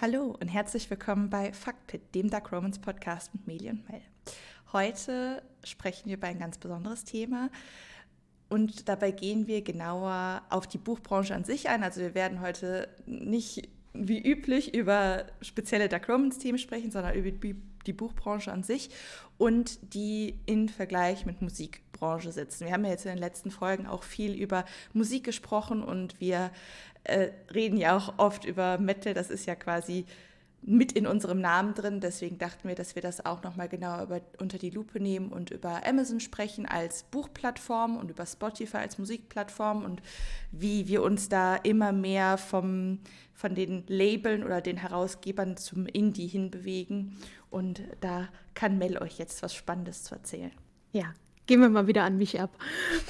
Hallo und herzlich willkommen bei Fuckpit, dem Dark Romans Podcast mit Meli und Mel. Heute sprechen wir über ein ganz besonderes Thema und dabei gehen wir genauer auf die Buchbranche an sich ein. Also wir werden heute nicht wie üblich über spezielle Dark Romans Themen sprechen, sondern über die Buchbranche an sich und die in Vergleich mit Musikbranche sitzen. Wir haben ja jetzt in den letzten Folgen auch viel über Musik gesprochen und wir äh, reden ja auch oft über Metal, das ist ja quasi mit in unserem Namen drin. Deswegen dachten wir, dass wir das auch nochmal genauer über, unter die Lupe nehmen und über Amazon sprechen als Buchplattform und über Spotify als Musikplattform und wie wir uns da immer mehr vom, von den Labeln oder den Herausgebern zum Indie hinbewegen. Und da kann Mel euch jetzt was Spannendes zu erzählen. Ja, gehen wir mal wieder an mich ab.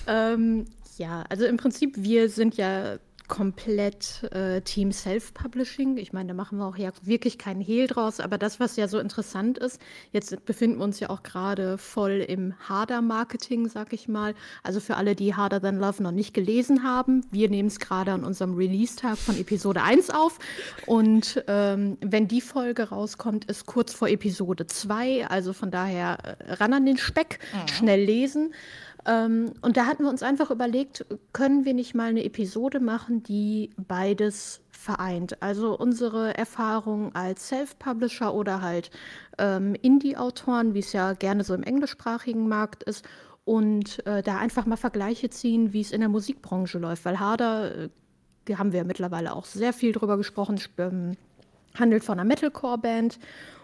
ähm, ja, also im Prinzip, wir sind ja komplett äh, Team Self-Publishing. Ich meine, da machen wir auch ja wirklich keinen Hehl draus. Aber das, was ja so interessant ist, jetzt befinden wir uns ja auch gerade voll im Harder-Marketing, sag ich mal. Also für alle, die Harder Than Love noch nicht gelesen haben, wir nehmen es gerade an unserem Release-Tag von Episode 1 auf. Und ähm, wenn die Folge rauskommt, ist kurz vor Episode 2. Also von daher äh, ran an den Speck, mhm. schnell lesen. Ähm, und da hatten wir uns einfach überlegt, können wir nicht mal eine Episode machen, die beides vereint. Also unsere Erfahrung als Self-Publisher oder halt ähm, Indie-Autoren, wie es ja gerne so im englischsprachigen Markt ist, und äh, da einfach mal Vergleiche ziehen, wie es in der Musikbranche läuft. Weil Harder, äh, haben wir mittlerweile auch sehr viel drüber gesprochen, ähm, handelt von einer Metalcore-Band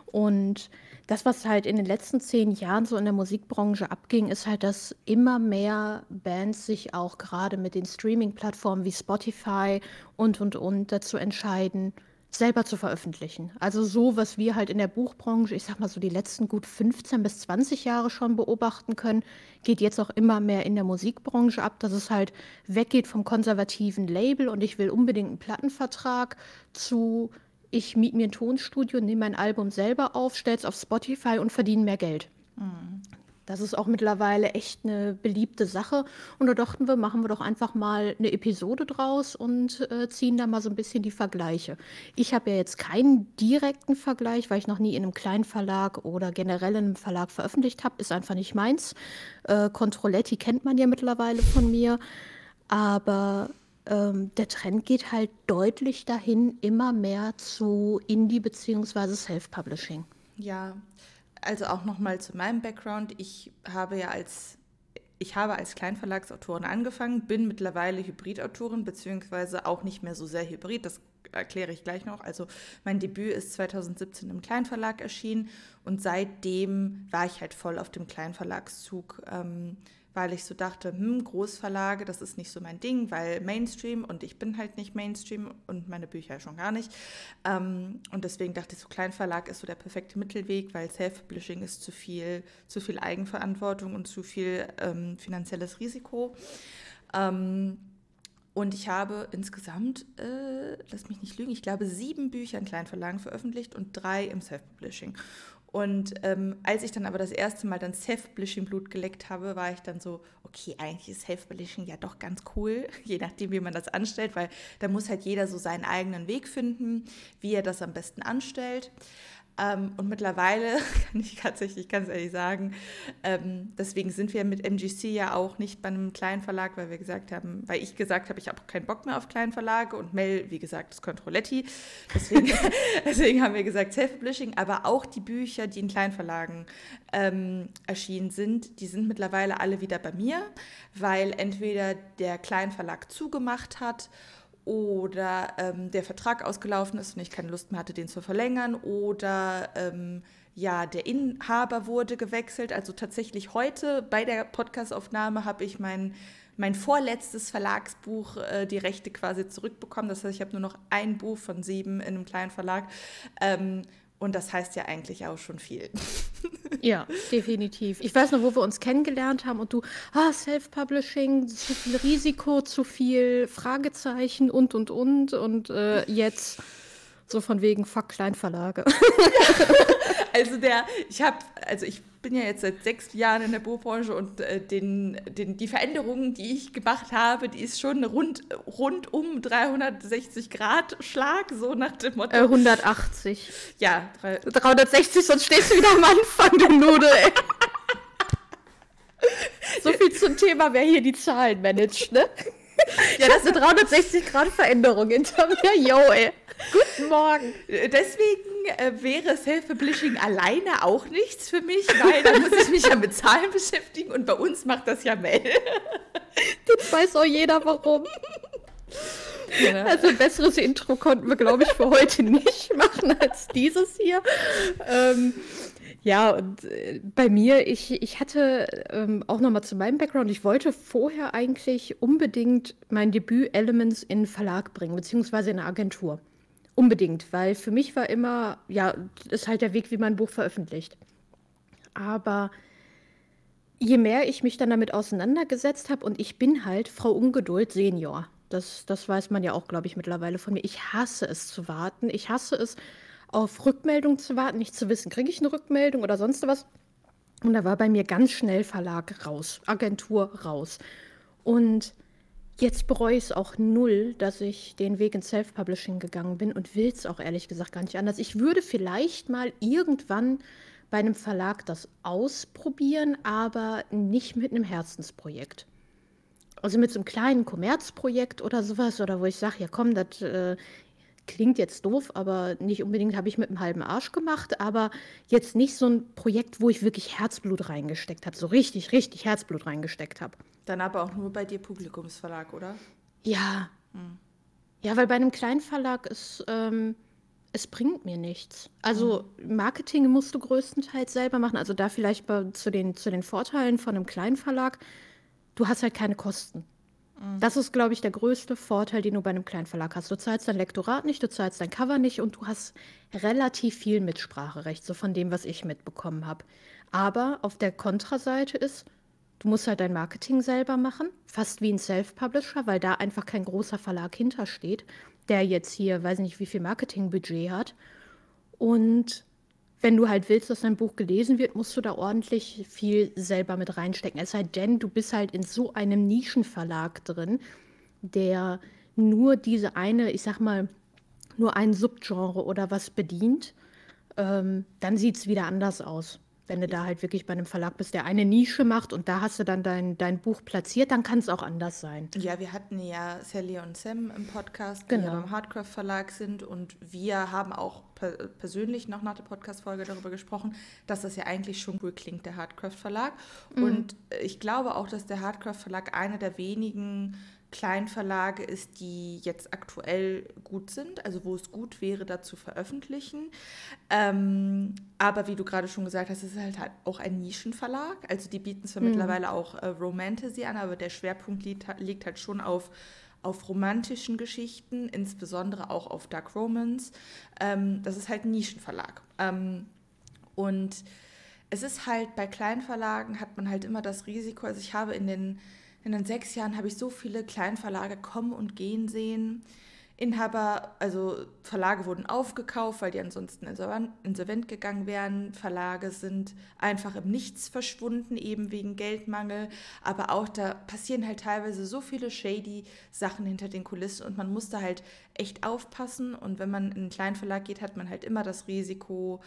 und das, was halt in den letzten zehn Jahren so in der Musikbranche abging, ist halt, dass immer mehr Bands sich auch gerade mit den Streaming-Plattformen wie Spotify und, und, und dazu entscheiden, selber zu veröffentlichen. Also so, was wir halt in der Buchbranche, ich sag mal so die letzten gut 15 bis 20 Jahre schon beobachten können, geht jetzt auch immer mehr in der Musikbranche ab, dass es halt weggeht vom konservativen Label und ich will unbedingt einen Plattenvertrag zu ich miete mir ein Tonstudio, nehme mein Album selber auf, stelle es auf Spotify und verdiene mehr Geld. Mhm. Das ist auch mittlerweile echt eine beliebte Sache. Und da dachten wir, machen wir doch einfach mal eine Episode draus und äh, ziehen da mal so ein bisschen die Vergleiche. Ich habe ja jetzt keinen direkten Vergleich, weil ich noch nie in einem kleinen Verlag oder generell in einem Verlag veröffentlicht habe. Ist einfach nicht meins. Äh, Controletti kennt man ja mittlerweile von mir. Aber ähm, der Trend geht halt deutlich dahin, immer mehr zu Indie- bzw. Self-Publishing. Ja, also auch nochmal zu meinem Background. Ich habe ja als ich habe als Kleinverlagsautorin angefangen, bin mittlerweile Hybridautorin, beziehungsweise auch nicht mehr so sehr hybrid. Das erkläre ich gleich noch. Also mein Debüt ist 2017 im Kleinverlag erschienen und seitdem war ich halt voll auf dem Kleinverlagszug. Ähm, weil ich so dachte, hm, Großverlage, das ist nicht so mein Ding, weil Mainstream und ich bin halt nicht Mainstream und meine Bücher schon gar nicht. Ähm, und deswegen dachte ich, so Kleinverlag ist so der perfekte Mittelweg, weil Self-Publishing ist zu viel, zu viel Eigenverantwortung und zu viel ähm, finanzielles Risiko. Ähm, und ich habe insgesamt, äh, lass mich nicht lügen, ich glaube sieben Bücher in Kleinverlagen veröffentlicht und drei im Self-Publishing. Und ähm, als ich dann aber das erste Mal dann Self-Publishing-Blut geleckt habe, war ich dann so, okay, eigentlich ist Self-Publishing ja doch ganz cool, je nachdem, wie man das anstellt, weil da muss halt jeder so seinen eigenen Weg finden, wie er das am besten anstellt. Ähm, und mittlerweile kann ich tatsächlich ganz ehrlich sagen, ähm, deswegen sind wir mit MGC ja auch nicht bei einem kleinen Verlag, weil wir gesagt haben, weil ich gesagt habe, ich habe keinen Bock mehr auf kleinen Verlage und Mel, wie gesagt, ist Controletti. Deswegen, deswegen haben wir gesagt Self-Publishing, aber auch die Bücher, die in Kleinverlagen ähm, erschienen sind, die sind mittlerweile alle wieder bei mir, weil entweder der Kleinverlag zugemacht hat oder ähm, der Vertrag ausgelaufen ist und ich keine Lust mehr hatte, den zu verlängern oder ähm, ja, der Inhaber wurde gewechselt. Also tatsächlich heute bei der Podcastaufnahme habe ich mein, mein vorletztes Verlagsbuch, äh, die Rechte quasi zurückbekommen. Das heißt, ich habe nur noch ein Buch von sieben in einem kleinen Verlag. Ähm, und das heißt ja eigentlich auch schon viel. Ja, definitiv. Ich weiß noch, wo wir uns kennengelernt haben und du, ah, Self-Publishing, zu viel Risiko, zu viel Fragezeichen und, und, und. Und äh, jetzt so von wegen, fuck Kleinverlage. Also der, ich habe, also ich bin ja jetzt seit sechs Jahren in der Buchbranche und äh, den, den, die Veränderungen, die ich gemacht habe, die ist schon rund, rund um 360 Grad Schlag, so nach dem Motto. Äh, 180. Ja, 360, sonst stehst du wieder am Anfang, du Nudel, ey. So viel zum Thema, wer hier die Zahlen managt, ne? Ja, das ist eine 360 Grad Veränderung hinter mir. Yo, ey. Guten Morgen. Deswegen äh, wäre Self-Publishing alleine auch nichts für mich, weil dann muss ich mich ja mit Zahlen beschäftigen und bei uns macht das ja Mel. Das weiß auch jeder warum. Ja. Also ein besseres Intro konnten wir, glaube ich, für heute nicht machen als dieses hier. Ähm, ja, und äh, bei mir, ich, ich hatte ähm, auch nochmal zu meinem Background, ich wollte vorher eigentlich unbedingt mein Debüt Elements in Verlag bringen, beziehungsweise in eine Agentur. Unbedingt, weil für mich war immer, ja, ist halt der Weg, wie man ein Buch veröffentlicht. Aber je mehr ich mich dann damit auseinandergesetzt habe, und ich bin halt Frau Ungeduld Senior. Das, das weiß man ja auch, glaube ich, mittlerweile von mir. Ich hasse es zu warten. Ich hasse es, auf Rückmeldung zu warten, nicht zu wissen, kriege ich eine Rückmeldung oder sonst was. Und da war bei mir ganz schnell Verlag raus, Agentur raus. Und jetzt bereue ich es auch null, dass ich den Weg ins Self-Publishing gegangen bin und will es auch ehrlich gesagt gar nicht anders. Ich würde vielleicht mal irgendwann bei einem Verlag das ausprobieren, aber nicht mit einem Herzensprojekt. Also mit so einem kleinen Kommerzprojekt oder sowas, oder wo ich sage, ja komm, das äh, klingt jetzt doof, aber nicht unbedingt habe ich mit einem halben Arsch gemacht, aber jetzt nicht so ein Projekt, wo ich wirklich Herzblut reingesteckt habe, so richtig, richtig Herzblut reingesteckt habe. Dann aber auch nur bei dir Publikumsverlag, oder? Ja. Hm. Ja, weil bei einem Kleinverlag ist, ähm, es bringt mir nichts. Also hm. Marketing musst du größtenteils selber machen. Also da vielleicht bei, zu, den, zu den Vorteilen von einem Kleinverlag, du hast halt keine Kosten. Mhm. Das ist, glaube ich, der größte Vorteil, den du bei einem kleinen Verlag hast. Du zahlst dein Lektorat nicht, du zahlst dein Cover nicht und du hast relativ viel Mitspracherecht, so von dem, was ich mitbekommen habe. Aber auf der Kontraseite ist, du musst halt dein Marketing selber machen, fast wie ein Self-Publisher, weil da einfach kein großer Verlag hintersteht, der jetzt hier, weiß nicht, wie viel Marketingbudget hat. Und wenn du halt willst, dass dein Buch gelesen wird, musst du da ordentlich viel selber mit reinstecken. Es sei denn, du bist halt in so einem Nischenverlag drin, der nur diese eine, ich sag mal, nur ein Subgenre oder was bedient, ähm, dann sieht es wieder anders aus. Wenn du da halt wirklich bei einem Verlag bist, der eine Nische macht und da hast du dann dein, dein Buch platziert, dann kann es auch anders sein. Ja, wir hatten ja Sally und Sam im Podcast, die genau. ja beim Hardcraft Verlag sind und wir haben auch per persönlich noch nach der Podcast-Folge darüber gesprochen, dass das ja eigentlich schon cool klingt, der Hardcraft Verlag. Mhm. Und ich glaube auch, dass der Hardcraft Verlag einer der wenigen Kleinverlage ist, die jetzt aktuell gut sind, also wo es gut wäre, da zu veröffentlichen. Ähm, aber wie du gerade schon gesagt hast, es ist halt, halt auch ein Nischenverlag. Also die bieten zwar mhm. mittlerweile auch äh, Romantasy an, aber der Schwerpunkt liegt, liegt halt schon auf auf romantischen Geschichten, insbesondere auch auf Dark Romance. Ähm, das ist halt ein Nischenverlag. Ähm, und es ist halt bei Kleinverlagen hat man halt immer das Risiko, also ich habe in den in den sechs Jahren habe ich so viele Kleinverlage kommen und gehen sehen. Inhaber, also Verlage wurden aufgekauft, weil die ansonsten insolvent gegangen wären. Verlage sind einfach im Nichts verschwunden, eben wegen Geldmangel. Aber auch da passieren halt teilweise so viele shady Sachen hinter den Kulissen und man muss da halt echt aufpassen. Und wenn man in einen Kleinverlag geht, hat man halt immer das Risiko,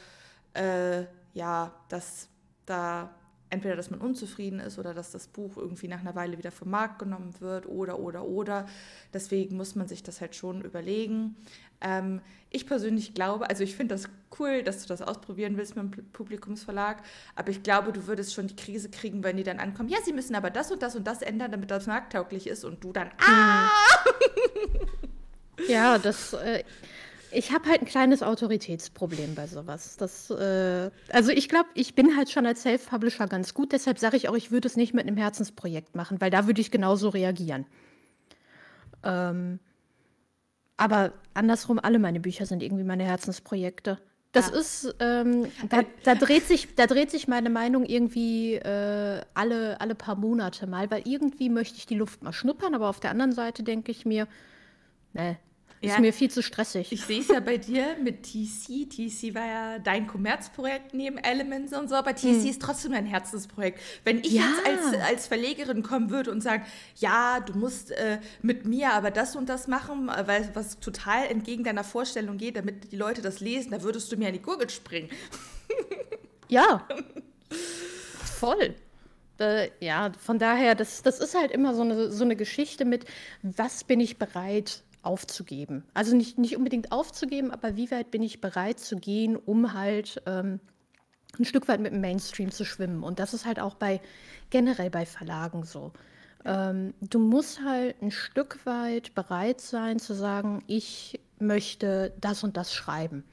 äh, ja, dass da entweder, dass man unzufrieden ist oder dass das Buch irgendwie nach einer Weile wieder vom Markt genommen wird oder, oder, oder. Deswegen muss man sich das halt schon überlegen. Ähm, ich persönlich glaube, also ich finde das cool, dass du das ausprobieren willst mit dem Publikumsverlag, aber ich glaube, du würdest schon die Krise kriegen, wenn die dann ankommen, ja, sie müssen aber das und das und das ändern, damit das markttauglich ist und du dann, ah! Ja, das... Äh ich habe halt ein kleines Autoritätsproblem bei sowas. Das, äh, also ich glaube, ich bin halt schon als Self-Publisher ganz gut. Deshalb sage ich auch, ich würde es nicht mit einem Herzensprojekt machen, weil da würde ich genauso reagieren. Ähm, aber andersrum, alle meine Bücher sind irgendwie meine Herzensprojekte. Das ja. ist, ähm, da, da, dreht sich, da dreht sich meine Meinung irgendwie äh, alle, alle paar Monate mal, weil irgendwie möchte ich die Luft mal schnuppern, aber auf der anderen Seite denke ich mir, ne, Ja. Ist mir viel zu stressig. Ich sehe es ja bei dir mit TC. TC war ja dein Kommerzprojekt neben Elements und so, aber TC hm. ist trotzdem dein Herzensprojekt. Wenn ich ja. jetzt als, als Verlegerin kommen würde und sagen, ja, du musst äh, mit mir aber das und das machen, weil was total entgegen deiner Vorstellung geht, damit die Leute das lesen, da würdest du mir an die Gurgel springen. Ja. Voll. Äh, ja, von daher, das, das ist halt immer so eine, so eine Geschichte mit, was bin ich bereit aufzugeben? Also nicht, nicht unbedingt aufzugeben, aber wie weit bin ich bereit zu gehen, um halt ähm, ein Stück weit mit dem Mainstream zu schwimmen? Und das ist halt auch bei generell bei Verlagen so. Ähm, du musst halt ein Stück weit bereit sein zu sagen, ich möchte das und das schreiben,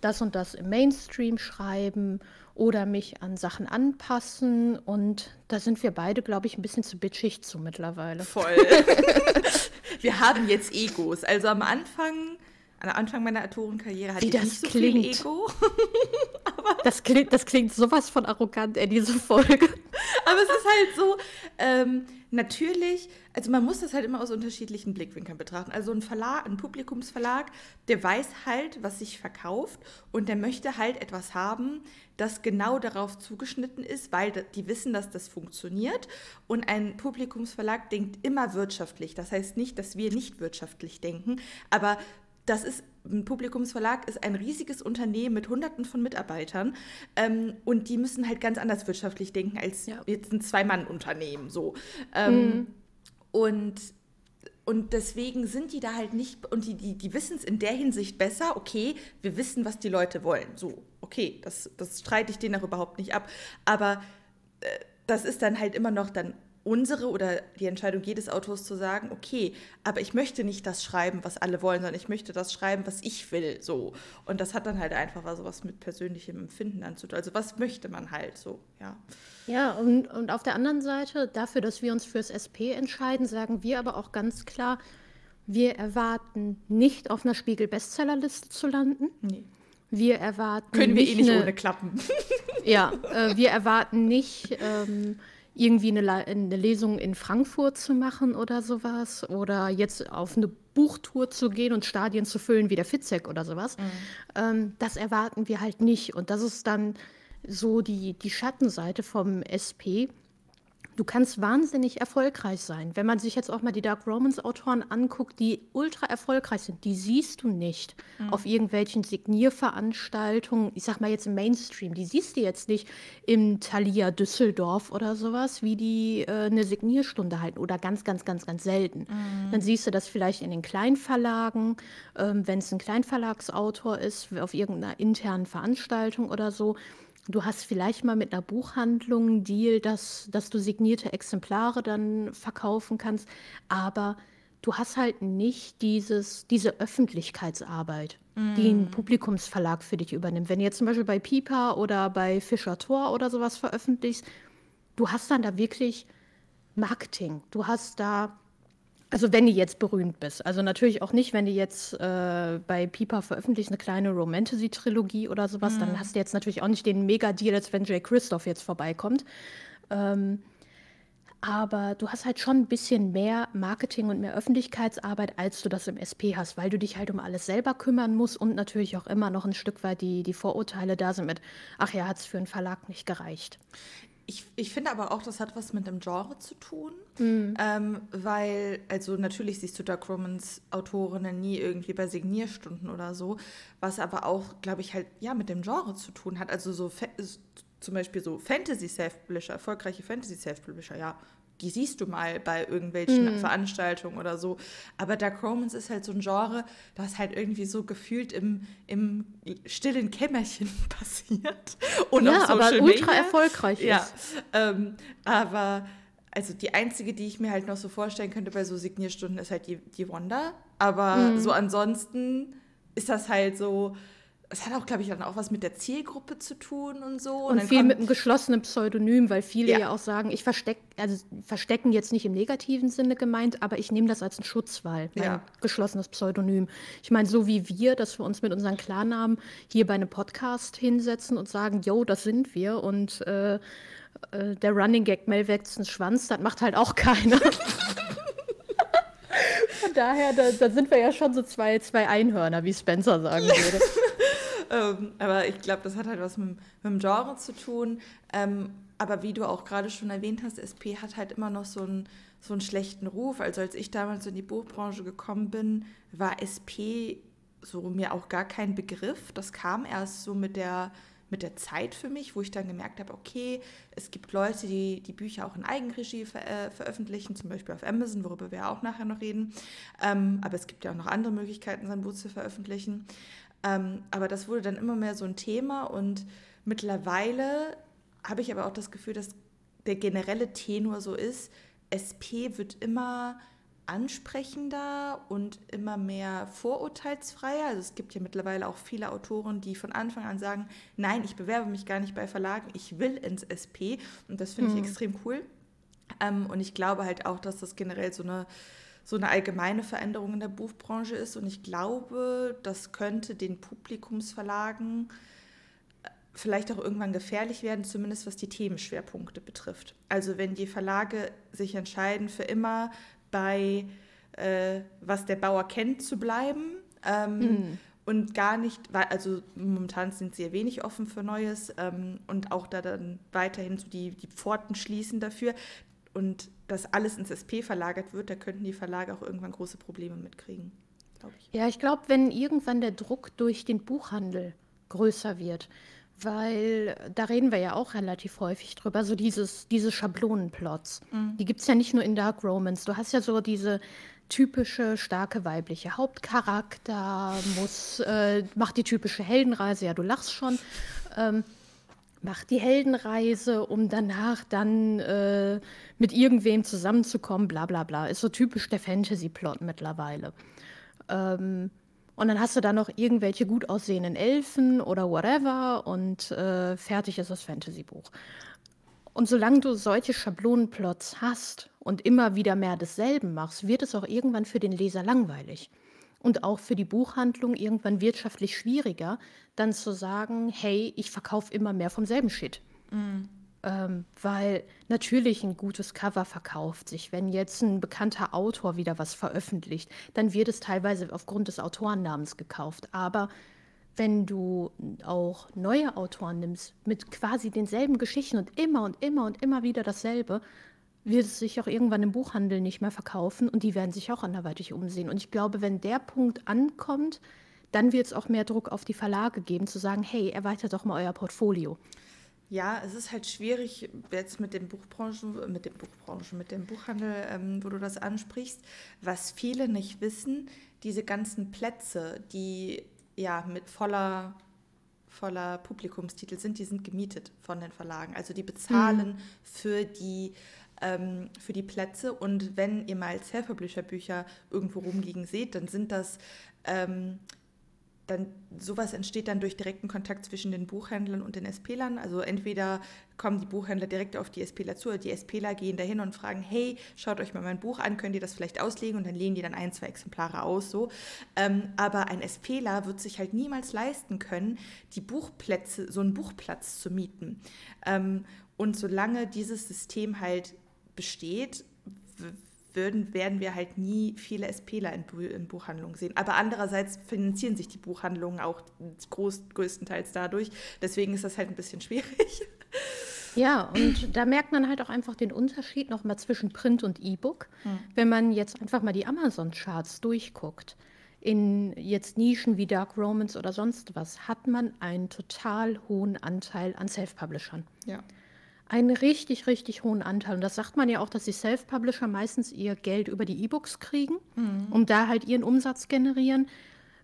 das und das im Mainstream schreiben oder mich an Sachen anpassen. Und da sind wir beide, glaube ich, ein bisschen zu bitchig zu mittlerweile. Voll. wir haben jetzt Egos. Also am Anfang, am Anfang meiner Autorenkarriere hatte Wie ich nicht so klingt. viel Ego. das, klingt, das klingt sowas von arrogant, ey, diese Folge. Aber es ist halt so, ähm, natürlich, also man muss das halt immer aus unterschiedlichen Blickwinkeln betrachten. Also ein Verlag, ein Publikumsverlag, der weiß halt, was sich verkauft und der möchte halt etwas haben, das genau darauf zugeschnitten ist, weil die wissen, dass das funktioniert. Und ein Publikumsverlag denkt immer wirtschaftlich. Das heißt nicht, dass wir nicht wirtschaftlich denken, aber das ist ein Publikumsverlag ist ein riesiges Unternehmen mit Hunderten von Mitarbeitern ähm, und die müssen halt ganz anders wirtschaftlich denken als ja. jetzt ein Zwei-Mann-Unternehmen so. Ähm, mhm. Und und deswegen sind die da halt nicht, und die, die, die wissen es in der Hinsicht besser, okay, wir wissen, was die Leute wollen. So, okay, das, das streite ich denen auch überhaupt nicht ab. Aber äh, das ist dann halt immer noch dann unsere oder die Entscheidung jedes Autors zu sagen, okay, aber ich möchte nicht das schreiben, was alle wollen, sondern ich möchte das schreiben, was ich will, so. Und das hat dann halt einfach also was mit persönlichem Empfinden anzutun. Also was möchte man halt so, ja. Ja, und, und auf der anderen Seite, dafür, dass wir uns fürs SP entscheiden, sagen wir aber auch ganz klar, wir erwarten nicht auf einer Spiegel-Bestsellerliste zu landen. Nee. Wir erwarten. Können wir eh nicht eine, ohne klappen. Ja, äh, wir erwarten nicht. Ähm, irgendwie eine, eine, Lesung in Frankfurt zu machen oder sowas oder jetzt auf eine Buchtour zu gehen und Stadien zu füllen wie der Fitzek oder sowas. Mhm. Ähm, das erwarten wir halt nicht. Und das ist dann so die, die Schattenseite vom SP, Du kannst wahnsinnig erfolgreich sein. Wenn man sich jetzt auch mal die Dark Romans Autoren anguckt, die ultra erfolgreich sind, die siehst du nicht mhm. auf irgendwelchen Signierveranstaltungen. Ich sag mal jetzt im Mainstream, die siehst du jetzt nicht im Thalia Düsseldorf oder sowas, wie die äh, eine Signierstunde halten oder ganz, ganz, ganz, ganz selten. Mhm. Dann siehst du das vielleicht in den Kleinverlagen, ähm, wenn es ein Kleinverlagsautor ist, auf irgendeiner internen Veranstaltung oder so. Du hast vielleicht mal mit einer Buchhandlung einen Deal, dass, dass du signierte Exemplare dann verkaufen kannst, aber du hast halt nicht dieses, diese Öffentlichkeitsarbeit, mm. die ein mm. Publikumsverlag für dich übernimmt. Wenn du jetzt zum Beispiel bei Pipa oder bei Fischer Tor oder sowas veröffentlichst, du hast dann da wirklich Marketing. Du hast da also wenn du jetzt berühmt bist. Also natürlich auch nicht, wenn du jetzt äh, bei Pipa veröffentlicht eine kleine Romantasy-Trilogie oder sowas, mhm. dann hast du jetzt natürlich auch nicht den Mega-Deal, als wenn Jay Christoph jetzt vorbeikommt. Ähm, aber du hast halt schon ein bisschen mehr Marketing und mehr Öffentlichkeitsarbeit, als du das im SP hast, weil du dich halt um alles selber kümmern musst und natürlich auch immer noch ein Stück weit die, die Vorurteile da sind mit, ach ja, hat es für einen Verlag nicht gereicht. Ich, ich finde aber auch, das hat was mit dem Genre zu tun, mhm. ähm, weil, also natürlich siehst du Dark Romans Autorinnen nie irgendwie bei Signierstunden oder so, was aber auch, glaube ich, halt ja mit dem Genre zu tun hat. Also so zum Beispiel so Fantasy-Self-Publisher, erfolgreiche Fantasy-Self-Publisher, ja, die siehst du mal bei irgendwelchen mhm. Veranstaltungen oder so. Aber Dark Romance ist halt so ein Genre, das halt irgendwie so gefühlt im, im stillen Kämmerchen passiert. Und ja, aber ultra Media. erfolgreich ist. Ja, ähm, aber also die einzige, die ich mir halt noch so vorstellen könnte bei so Signierstunden, ist halt die, die Wanda. Aber mhm. so ansonsten ist das halt so, es hat auch, glaube ich, dann auch was mit der Zielgruppe zu tun und so. Und, und viel mit einem geschlossenen Pseudonym, weil viele ja, ja auch sagen, ich verstecke, also verstecken jetzt nicht im negativen Sinne gemeint, aber ich nehme das als einen Schutzwall, mein ja. geschlossenes Pseudonym. Ich meine, so wie wir, dass wir uns mit unseren Klarnamen hier bei einem Podcast hinsetzen und sagen, yo, das sind wir und äh, äh, der Running Gag Mel wächst einen Schwanz, das macht halt auch keiner. daher, da, da, sind wir ja schon so zwei, zwei Einhörner, wie Spencer sagen würde. ähm, aber ich glaube, das hat halt was mit, mit dem Genre zu tun. Ähm, aber wie du auch gerade schon erwähnt hast, SP hat halt immer noch so einen, so einen schlechten Ruf. Also als ich damals in die Buchbranche gekommen bin, war SP so mir auch gar kein Begriff. Das kam erst so mit der, mit der Zeit für mich, wo ich dann gemerkt habe, okay, es gibt Leute, die die Bücher auch in Eigenregie ver äh, veröffentlichen, zum Beispiel auf Amazon, worüber wir auch nachher noch reden. Ähm, aber es gibt ja auch noch andere Möglichkeiten, sein Buch zu veröffentlichen. Ähm, aber das wurde dann immer mehr so ein Thema und mittlerweile habe ich aber auch das Gefühl, dass der generelle Tenor so ist, SP wird immer ansprechender und immer mehr vorurteilsfreier. Also es gibt ja mittlerweile auch viele Autoren, die von Anfang an sagen, nein, ich bewerbe mich gar nicht bei Verlagen, ich will ins SP. Und das finde ich mhm. extrem cool. Ähm, und ich glaube halt auch, dass das generell so eine, so eine allgemeine Veränderung in der Buchbranche ist. Und ich glaube, das könnte den Publikumsverlagen vielleicht auch irgendwann gefährlich werden, zumindest was die Themenschwerpunkte betrifft. Also wenn die Verlage sich entscheiden, für immer bei äh, was der Bauer kennt zu bleiben ähm, mhm. und gar nicht, also momentan sind sie ja wenig offen für Neues ähm, und auch da dann weiterhin so die, die Pforten schließen dafür und dass alles ins SP verlagert wird, da könnten die Verlage auch irgendwann große Probleme mitkriegen, glaube ich. Ja, ich glaube, wenn irgendwann der Druck durch den Buchhandel größer wird, weil da reden wir ja auch relativ häufig drüber, so dieses, diese Schablonenplots. Mhm. Die gibt es ja nicht nur in Dark Romance. Du hast ja so diese typische starke weibliche Hauptcharakter, muss, äh, macht die typische Heldenreise, ja, du lachst schon. Ähm, macht die Heldenreise, um danach dann äh, mit irgendwem zusammenzukommen, bla bla bla. Ist so typisch der Fantasy-Plot mittlerweile. Ähm, und dann hast du da noch irgendwelche gut aussehenden Elfen oder whatever und äh, fertig ist das Fantasy-Buch. Und solange du solche Schablonenplots hast und immer wieder mehr desselben machst, wird es auch irgendwann für den Leser langweilig. Und auch für die Buchhandlung irgendwann wirtschaftlich schwieriger, dann zu sagen, hey, ich verkaufe immer mehr vom selben Shit. Ähm, weil natürlich ein gutes Cover verkauft sich. Wenn jetzt ein bekannter Autor wieder was veröffentlicht, dann wird es teilweise aufgrund des Autorennamens gekauft. Aber wenn du auch neue Autoren nimmst mit quasi denselben Geschichten und immer und immer und immer wieder dasselbe, wird es sich auch irgendwann im Buchhandel nicht mehr verkaufen und die werden sich auch anderweitig umsehen. Und ich glaube, wenn der Punkt ankommt, dann wird es auch mehr Druck auf die Verlage geben, zu sagen, hey, erweitert doch mal euer Portfolio. Ja, es ist halt schwierig jetzt mit den Buchbranchen, mit dem Buchbranchen, mit dem Buchhandel, ähm, wo du das ansprichst. Was viele nicht wissen, diese ganzen Plätze, die ja mit voller voller Publikumstitel sind, die sind gemietet von den Verlagen. Also die bezahlen mhm. für die ähm, für die Plätze. Und wenn ihr mal Self-Publisher-Bücher irgendwo rumliegen seht, dann sind das ähm, dann sowas entsteht dann durch direkten Kontakt zwischen den Buchhändlern und den SP-Lern. Also entweder kommen die Buchhändler direkt auf die SPler zu oder die SPler gehen dahin und fragen, hey, schaut euch mal mein Buch an, könnt ihr das vielleicht auslegen und dann lehnen die dann ein, zwei Exemplare aus. So. Ähm, aber ein SPler wird sich halt niemals leisten können, die Buchplätze, so einen Buchplatz zu mieten. Ähm, und solange dieses System halt besteht, würden, werden wir halt nie viele SPler in, in Buchhandlungen sehen. Aber andererseits finanzieren sich die Buchhandlungen auch groß, größtenteils dadurch. Deswegen ist das halt ein bisschen schwierig. Ja, und da merkt man halt auch einfach den Unterschied nochmal zwischen Print und E-Book. Hm. Wenn man jetzt einfach mal die Amazon-Charts durchguckt, in jetzt Nischen wie Dark Romans oder sonst was, hat man einen total hohen Anteil an Self-Publishern. Ja einen richtig, richtig hohen Anteil. Und das sagt man ja auch, dass die Self-Publisher meistens ihr Geld über die E-Books kriegen, mhm. um da halt ihren Umsatz generieren,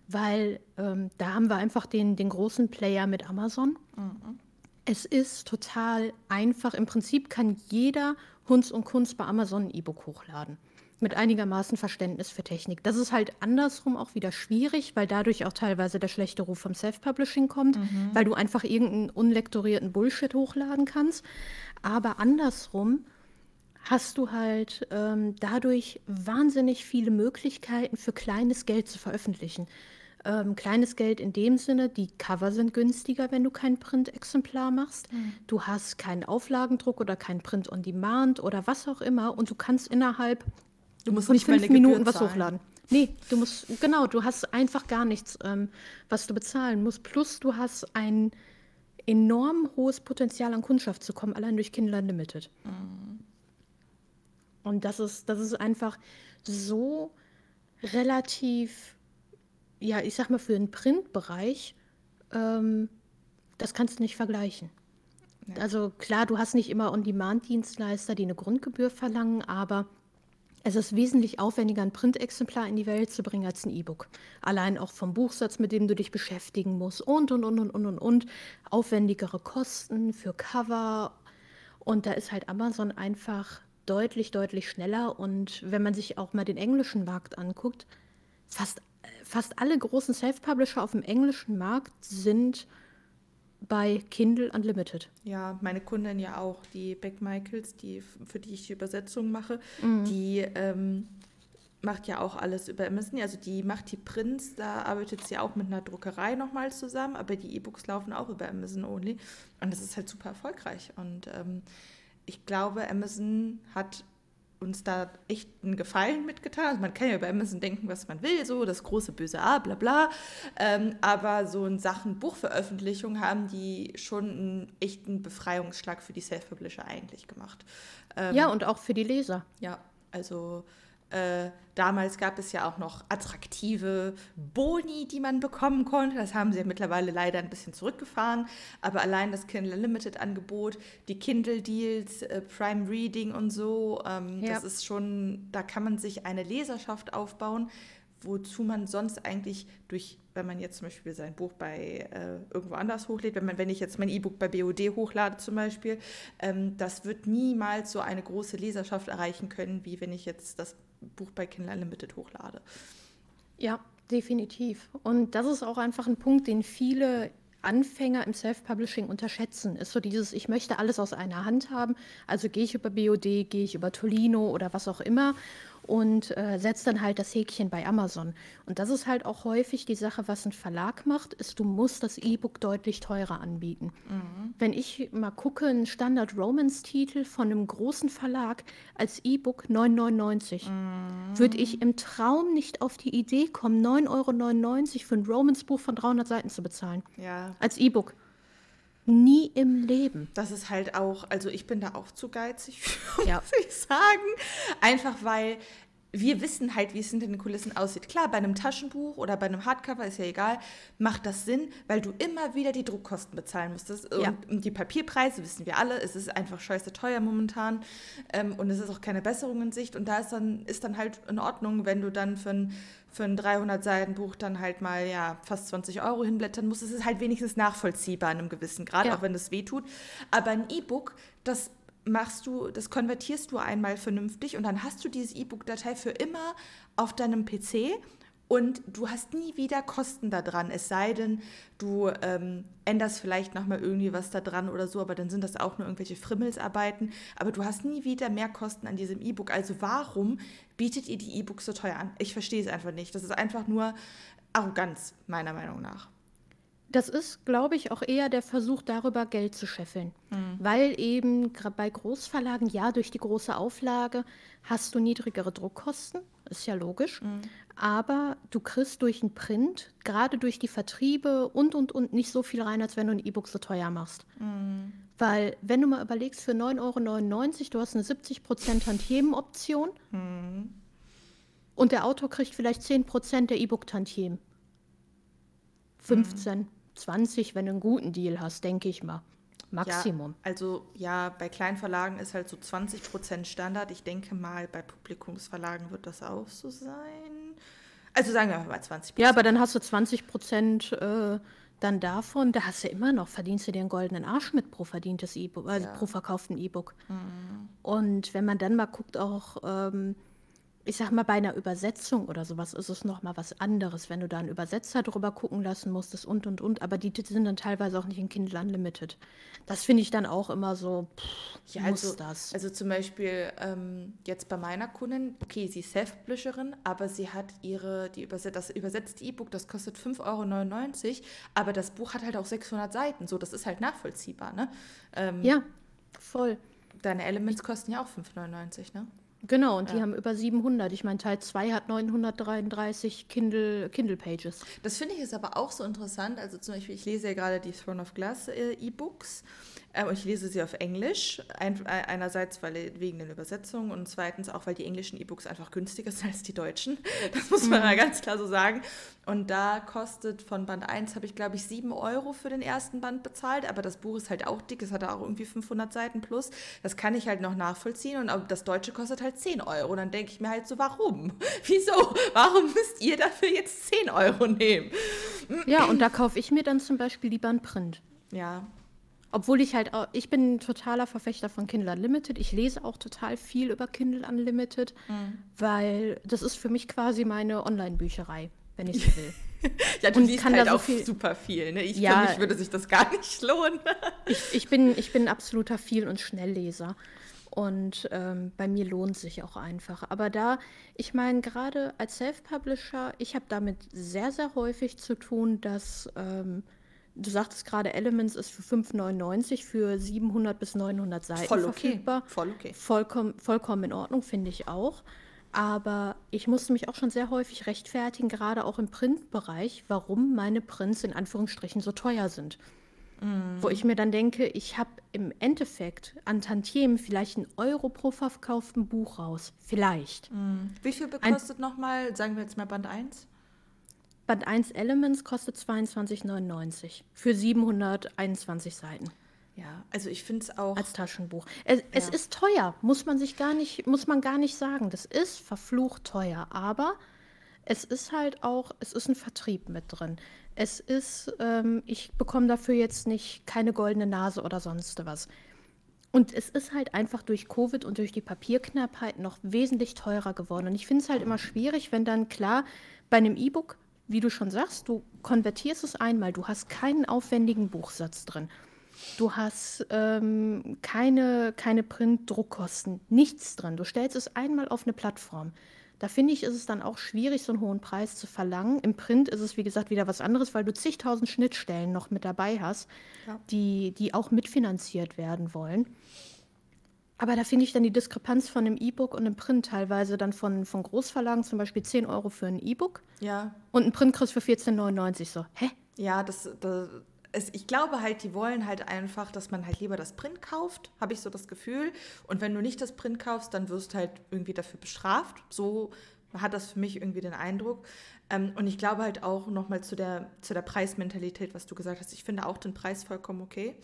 weil ähm, da haben wir einfach den, den großen Player mit Amazon. Mhm. Es ist total einfach. Im Prinzip kann jeder Hunds und Kunst bei Amazon ein E-Book hochladen mit einigermaßen Verständnis für Technik. Das ist halt andersrum auch wieder schwierig, weil dadurch auch teilweise der schlechte Ruf vom Self-Publishing kommt, mhm. weil du einfach irgendeinen unlektorierten Bullshit hochladen kannst. Aber andersrum hast du halt ähm, dadurch wahnsinnig viele Möglichkeiten für kleines Geld zu veröffentlichen. Ähm, kleines Geld in dem Sinne, die Cover sind günstiger, wenn du kein Print-Exemplar machst. Mhm. Du hast keinen Auflagendruck oder kein Print on Demand oder was auch immer und du kannst innerhalb Du musst nicht fünf Minuten was hochladen. Nee, du musst, genau, du hast einfach gar nichts, ähm, was du bezahlen musst. Plus du hast ein enorm hohes Potenzial an Kundschaft zu kommen, allein durch Kindle Unlimited. Mhm. Und das ist, das ist einfach so relativ, ja, ich sag mal, für den Printbereich, ähm, das kannst du nicht vergleichen. Ja. Also klar, du hast nicht immer On-Demand-Dienstleister, die eine Grundgebühr verlangen, aber es ist wesentlich aufwendiger, ein Printexemplar in die Welt zu bringen als ein E-Book. Allein auch vom Buchsatz, mit dem du dich beschäftigen musst und, und, und, und, und, und, und. Aufwendigere Kosten für Cover. Und da ist halt Amazon einfach deutlich, deutlich schneller. Und wenn man sich auch mal den englischen Markt anguckt, fast, fast alle großen Self-Publisher auf dem englischen Markt sind bei Kindle Unlimited. Ja, meine Kundin ja auch, die Beck Michaels, die, für die ich die Übersetzung mache, mhm. die ähm, macht ja auch alles über Amazon. Also die macht die Prints, da arbeitet sie auch mit einer Druckerei nochmal zusammen, aber die E-Books laufen auch über Amazon Only. Und das ist halt super erfolgreich. Und ähm, ich glaube, Amazon hat uns da echt einen Gefallen mitgetan. Also man kann ja über Amazon denken, was man will, so das große böse A, bla bla. Ähm, aber so in Sachen Buchveröffentlichung haben die schon einen echten Befreiungsschlag für die Self-Publisher eigentlich gemacht. Ähm, ja, und auch für die Leser. Ja, also äh, damals gab es ja auch noch attraktive Boni, die man bekommen konnte. Das haben sie ja mittlerweile leider ein bisschen zurückgefahren. Aber allein das Kindle Limited Angebot, die Kindle Deals, äh, Prime Reading und so, ähm, ja. das ist schon, da kann man sich eine Leserschaft aufbauen, wozu man sonst eigentlich durch, wenn man jetzt zum Beispiel sein Buch bei äh, irgendwo anders hochlädt, wenn man, wenn ich jetzt mein E-Book bei BOD hochlade zum Beispiel, ähm, das wird niemals so eine große Leserschaft erreichen können, wie wenn ich jetzt das Buch bei Kindle Unlimited hochlade. Ja, definitiv. Und das ist auch einfach ein Punkt, den viele Anfänger im Self-Publishing unterschätzen, ist so dieses, ich möchte alles aus einer Hand haben. Also gehe ich über BOD, gehe ich über Tolino oder was auch immer und äh, setzt dann halt das Häkchen bei Amazon. Und das ist halt auch häufig die Sache, was ein Verlag macht, ist, du musst das E-Book deutlich teurer anbieten. Mhm. Wenn ich mal gucke, ein Standard-Romance-Titel von einem großen Verlag als E-Book 9,99, mhm. würde ich im Traum nicht auf die Idee kommen, 9,99 Euro für ein Romance-Buch von 300 Seiten zu bezahlen. Ja. Als E-Book. Nie im Leben. Das ist halt auch, also ich bin da auch zu geizig, ja. muss ich sagen. Einfach weil wir wissen halt, wie es hinter den Kulissen aussieht. Klar, bei einem Taschenbuch oder bei einem Hardcover ist ja egal, macht das Sinn, weil du immer wieder die Druckkosten bezahlen musstest. Ja. Und, die Papierpreise wissen wir alle, es ist einfach scheiße teuer momentan ähm, und es ist auch keine Besserung in Sicht. Und da ist dann, ist dann halt in Ordnung, wenn du dann für ein, für ein 300-Seiten-Buch dann halt mal ja, fast 20 Euro hinblättern musst. Es ist halt wenigstens nachvollziehbar in einem gewissen Grad, ja. auch wenn es weh tut. Aber ein E-Book, das machst du, das konvertierst du einmal vernünftig und dann hast du diese E-Book-Datei für immer auf deinem PC und du hast nie wieder Kosten da dran, es sei denn, du ähm, änderst vielleicht nochmal irgendwie was da dran oder so, aber dann sind das auch nur irgendwelche Frimmelsarbeiten, aber du hast nie wieder mehr Kosten an diesem E-Book. Also warum bietet ihr die E-Books so teuer an? Ich verstehe es einfach nicht. Das ist einfach nur Arroganz, meiner Meinung nach. Das ist, glaube ich, auch eher der Versuch, darüber Geld zu scheffeln. Mhm. Weil eben bei Großverlagen, ja, durch die große Auflage hast du niedrigere Druckkosten, ist ja logisch. Mhm. Aber du kriegst durch den Print, gerade durch die Vertriebe und, und, und nicht so viel rein, als wenn du ein E-Book so teuer machst. Mhm. Weil, wenn du mal überlegst, für 9,99 Euro, du hast eine 70% Tantiemen-Option mhm. und der Autor kriegt vielleicht 10% der E-Book-Tantiemen. 15. 20, wenn du einen guten Deal hast, denke ich mal. Maximum. Ja, also ja, bei Kleinverlagen ist halt so 20 Prozent Standard. Ich denke mal, bei Publikumsverlagen wird das auch so sein. Also sagen wir mal 20 Prozent. Ja, aber dann hast du 20 Prozent äh, dann davon, da hast du immer noch, verdienst du dir einen goldenen Arsch mit pro verdientes E-Book, also ja. pro verkauften E-Book. Mhm. Und wenn man dann mal guckt, auch ähm, ich sag mal, bei einer Übersetzung oder sowas ist es nochmal was anderes, wenn du da einen Übersetzer drüber gucken lassen musstest und und und, aber die sind dann teilweise auch nicht in Kindle Unlimited. Das finde ich dann auch immer so, pff, ja, muss also, das. Also zum Beispiel ähm, jetzt bei meiner Kundin, okay, sie ist Self-Publisherin, aber sie hat ihre, die überset das übersetzte E-Book, das kostet 5,99 Euro, aber das Buch hat halt auch 600 Seiten, so, das ist halt nachvollziehbar, ne? Ähm, ja, voll. Deine Elements kosten ja auch 5,99, ne? Genau, und die haben über 700. Ich meine, Teil 2 hat 933 Kindle, Kindle Pages. Das finde ich ist aber auch so interessant. Also zum Beispiel, ich lese ja gerade die Throne of Glass äh, E-Books ähm, und ich lese sie auf Englisch. Ein, einerseits weil, wegen den Übersetzungen und zweitens auch, weil die englischen E-Books einfach günstiger sind als die deutschen. Das muss man mhm. mal ganz klar so sagen. Und da kostet von Band 1, habe ich glaube ich 7 Euro für den ersten Band bezahlt, aber das Buch ist halt auch dick, es hat auch irgendwie 500 Seiten plus. Das kann ich halt noch nachvollziehen und das deutsche kostet halt 10 Euro. Und dann denke ich mir halt so, warum? Wieso? Warum müsst ihr dafür jetzt 10 Euro nehmen? Ja, und da kaufe ich mir dann zum Beispiel lieber einen Print. Ja, obwohl ich halt, auch, ich bin ein totaler Verfechter von Kindle Unlimited. Ich lese auch total viel über Kindle Unlimited, mhm. weil das ist für mich quasi meine Online-Bücherei, wenn ich so will. ja, du und liest kann halt da so auch viel, super viel. Ne? Ich, ja, für mich würde sich das gar nicht lohnen. ich, ich, bin, ich bin ein absoluter Viel- und Schnellleser. Und ähm, bei mir lohnt sich auch einfach. Aber da, ich meine, gerade als Self-Publisher, ich habe damit sehr, sehr häufig zu tun, dass ähm, Du sagtest gerade, Elements ist für 5,99 für 700 bis 900 Seiten Voll okay. verfügbar. Voll okay. Vollkommen, vollkommen in Ordnung, finde ich auch. Aber ich musste mich auch schon sehr häufig rechtfertigen, gerade auch im Printbereich, warum meine Prints in Anführungsstrichen so teuer sind. Mm. Wo ich mir dann denke, ich habe im Endeffekt an Tantiemen vielleicht einen Euro pro verkauften Buch raus. Vielleicht. Mm. Wie viel bekostet nochmal, sagen wir jetzt mal Band 1? Band 1 Elements kostet 22,99 für 721 Seiten. Ja, also ich finde es auch. Als Taschenbuch. Es, ja. es, ist teuer, muss man sich gar nicht, muss man gar nicht sagen. Das ist verflucht teuer, aber es ist halt auch, es ist ein Vertrieb mit drin. Es ist, ähm, ich bekomme dafür jetzt nicht keine goldene Nase oder sonst was. Und es ist halt einfach durch Covid und durch die Papierknappheit noch wesentlich teurer geworden. Und ich finde es halt immer schwierig, wenn dann klar bei einem E-Book wie du schon sagst, du konvertierst es einmal, du hast keinen aufwendigen Buchsatz drin. Du hast ähm, keine, keine Print-Druckkosten, nichts drin. Du stellst es einmal auf eine Plattform. Da finde ich, ist es dann auch schwierig, so einen hohen Preis zu verlangen. Im Print ist es, wie gesagt, wieder was anderes, weil du zigtausend Schnittstellen noch mit dabei hast, ja. die, die auch mitfinanziert werden wollen. Aber da finde ich dann die Diskrepanz von einem E-Book und einem Print teilweise dann von, von Großverlagen, zum Beispiel 10 Euro für ein E-Book. Ja. Und ein Print kriegst für 14,99. So, hä? Ja, das, das es, ich glaube halt, die wollen halt einfach, dass man halt lieber das Print kauft, habe ich so das Gefühl. Und wenn du nicht das Print kaufst, dann wirst du halt irgendwie dafür bestraft. So hat das für mich irgendwie den Eindruck. Ähm, und ich glaube halt auch nochmal zu der, zu der Preismentalität, was du gesagt hast. Ich finde auch den Preis vollkommen okay.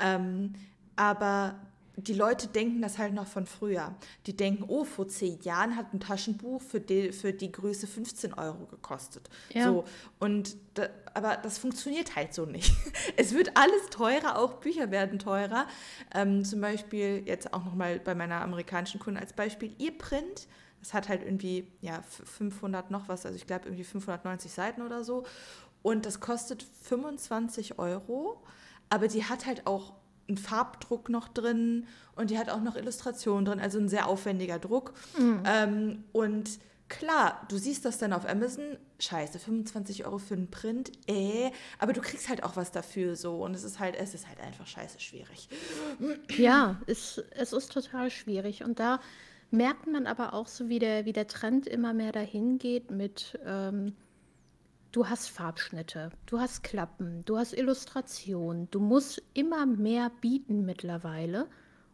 Ähm, aber die Leute denken das halt noch von früher. Die denken, oh, vor zehn Jahren hat ein Taschenbuch für die, für die Größe 15 Euro gekostet. Ja. So, und da, aber das funktioniert halt so nicht. Es wird alles teurer, auch Bücher werden teurer. Ähm, zum Beispiel jetzt auch nochmal bei meiner amerikanischen Kunden als Beispiel, ihr Print, das hat halt irgendwie ja, 500 noch was, also ich glaube irgendwie 590 Seiten oder so. Und das kostet 25 Euro, aber die hat halt auch einen Farbdruck noch drin und die hat auch noch Illustrationen drin, also ein sehr aufwendiger Druck. Mhm. Ähm, und klar, du siehst das dann auf Amazon, scheiße, 25 Euro für einen Print, äh, aber du kriegst halt auch was dafür so und es ist halt, es ist halt einfach scheiße schwierig. Ja, es, es ist total schwierig und da merkt man aber auch so, wie der, wie der Trend immer mehr dahin geht mit ähm, Du hast Farbschnitte, du hast Klappen, du hast Illustrationen. Du musst immer mehr bieten mittlerweile,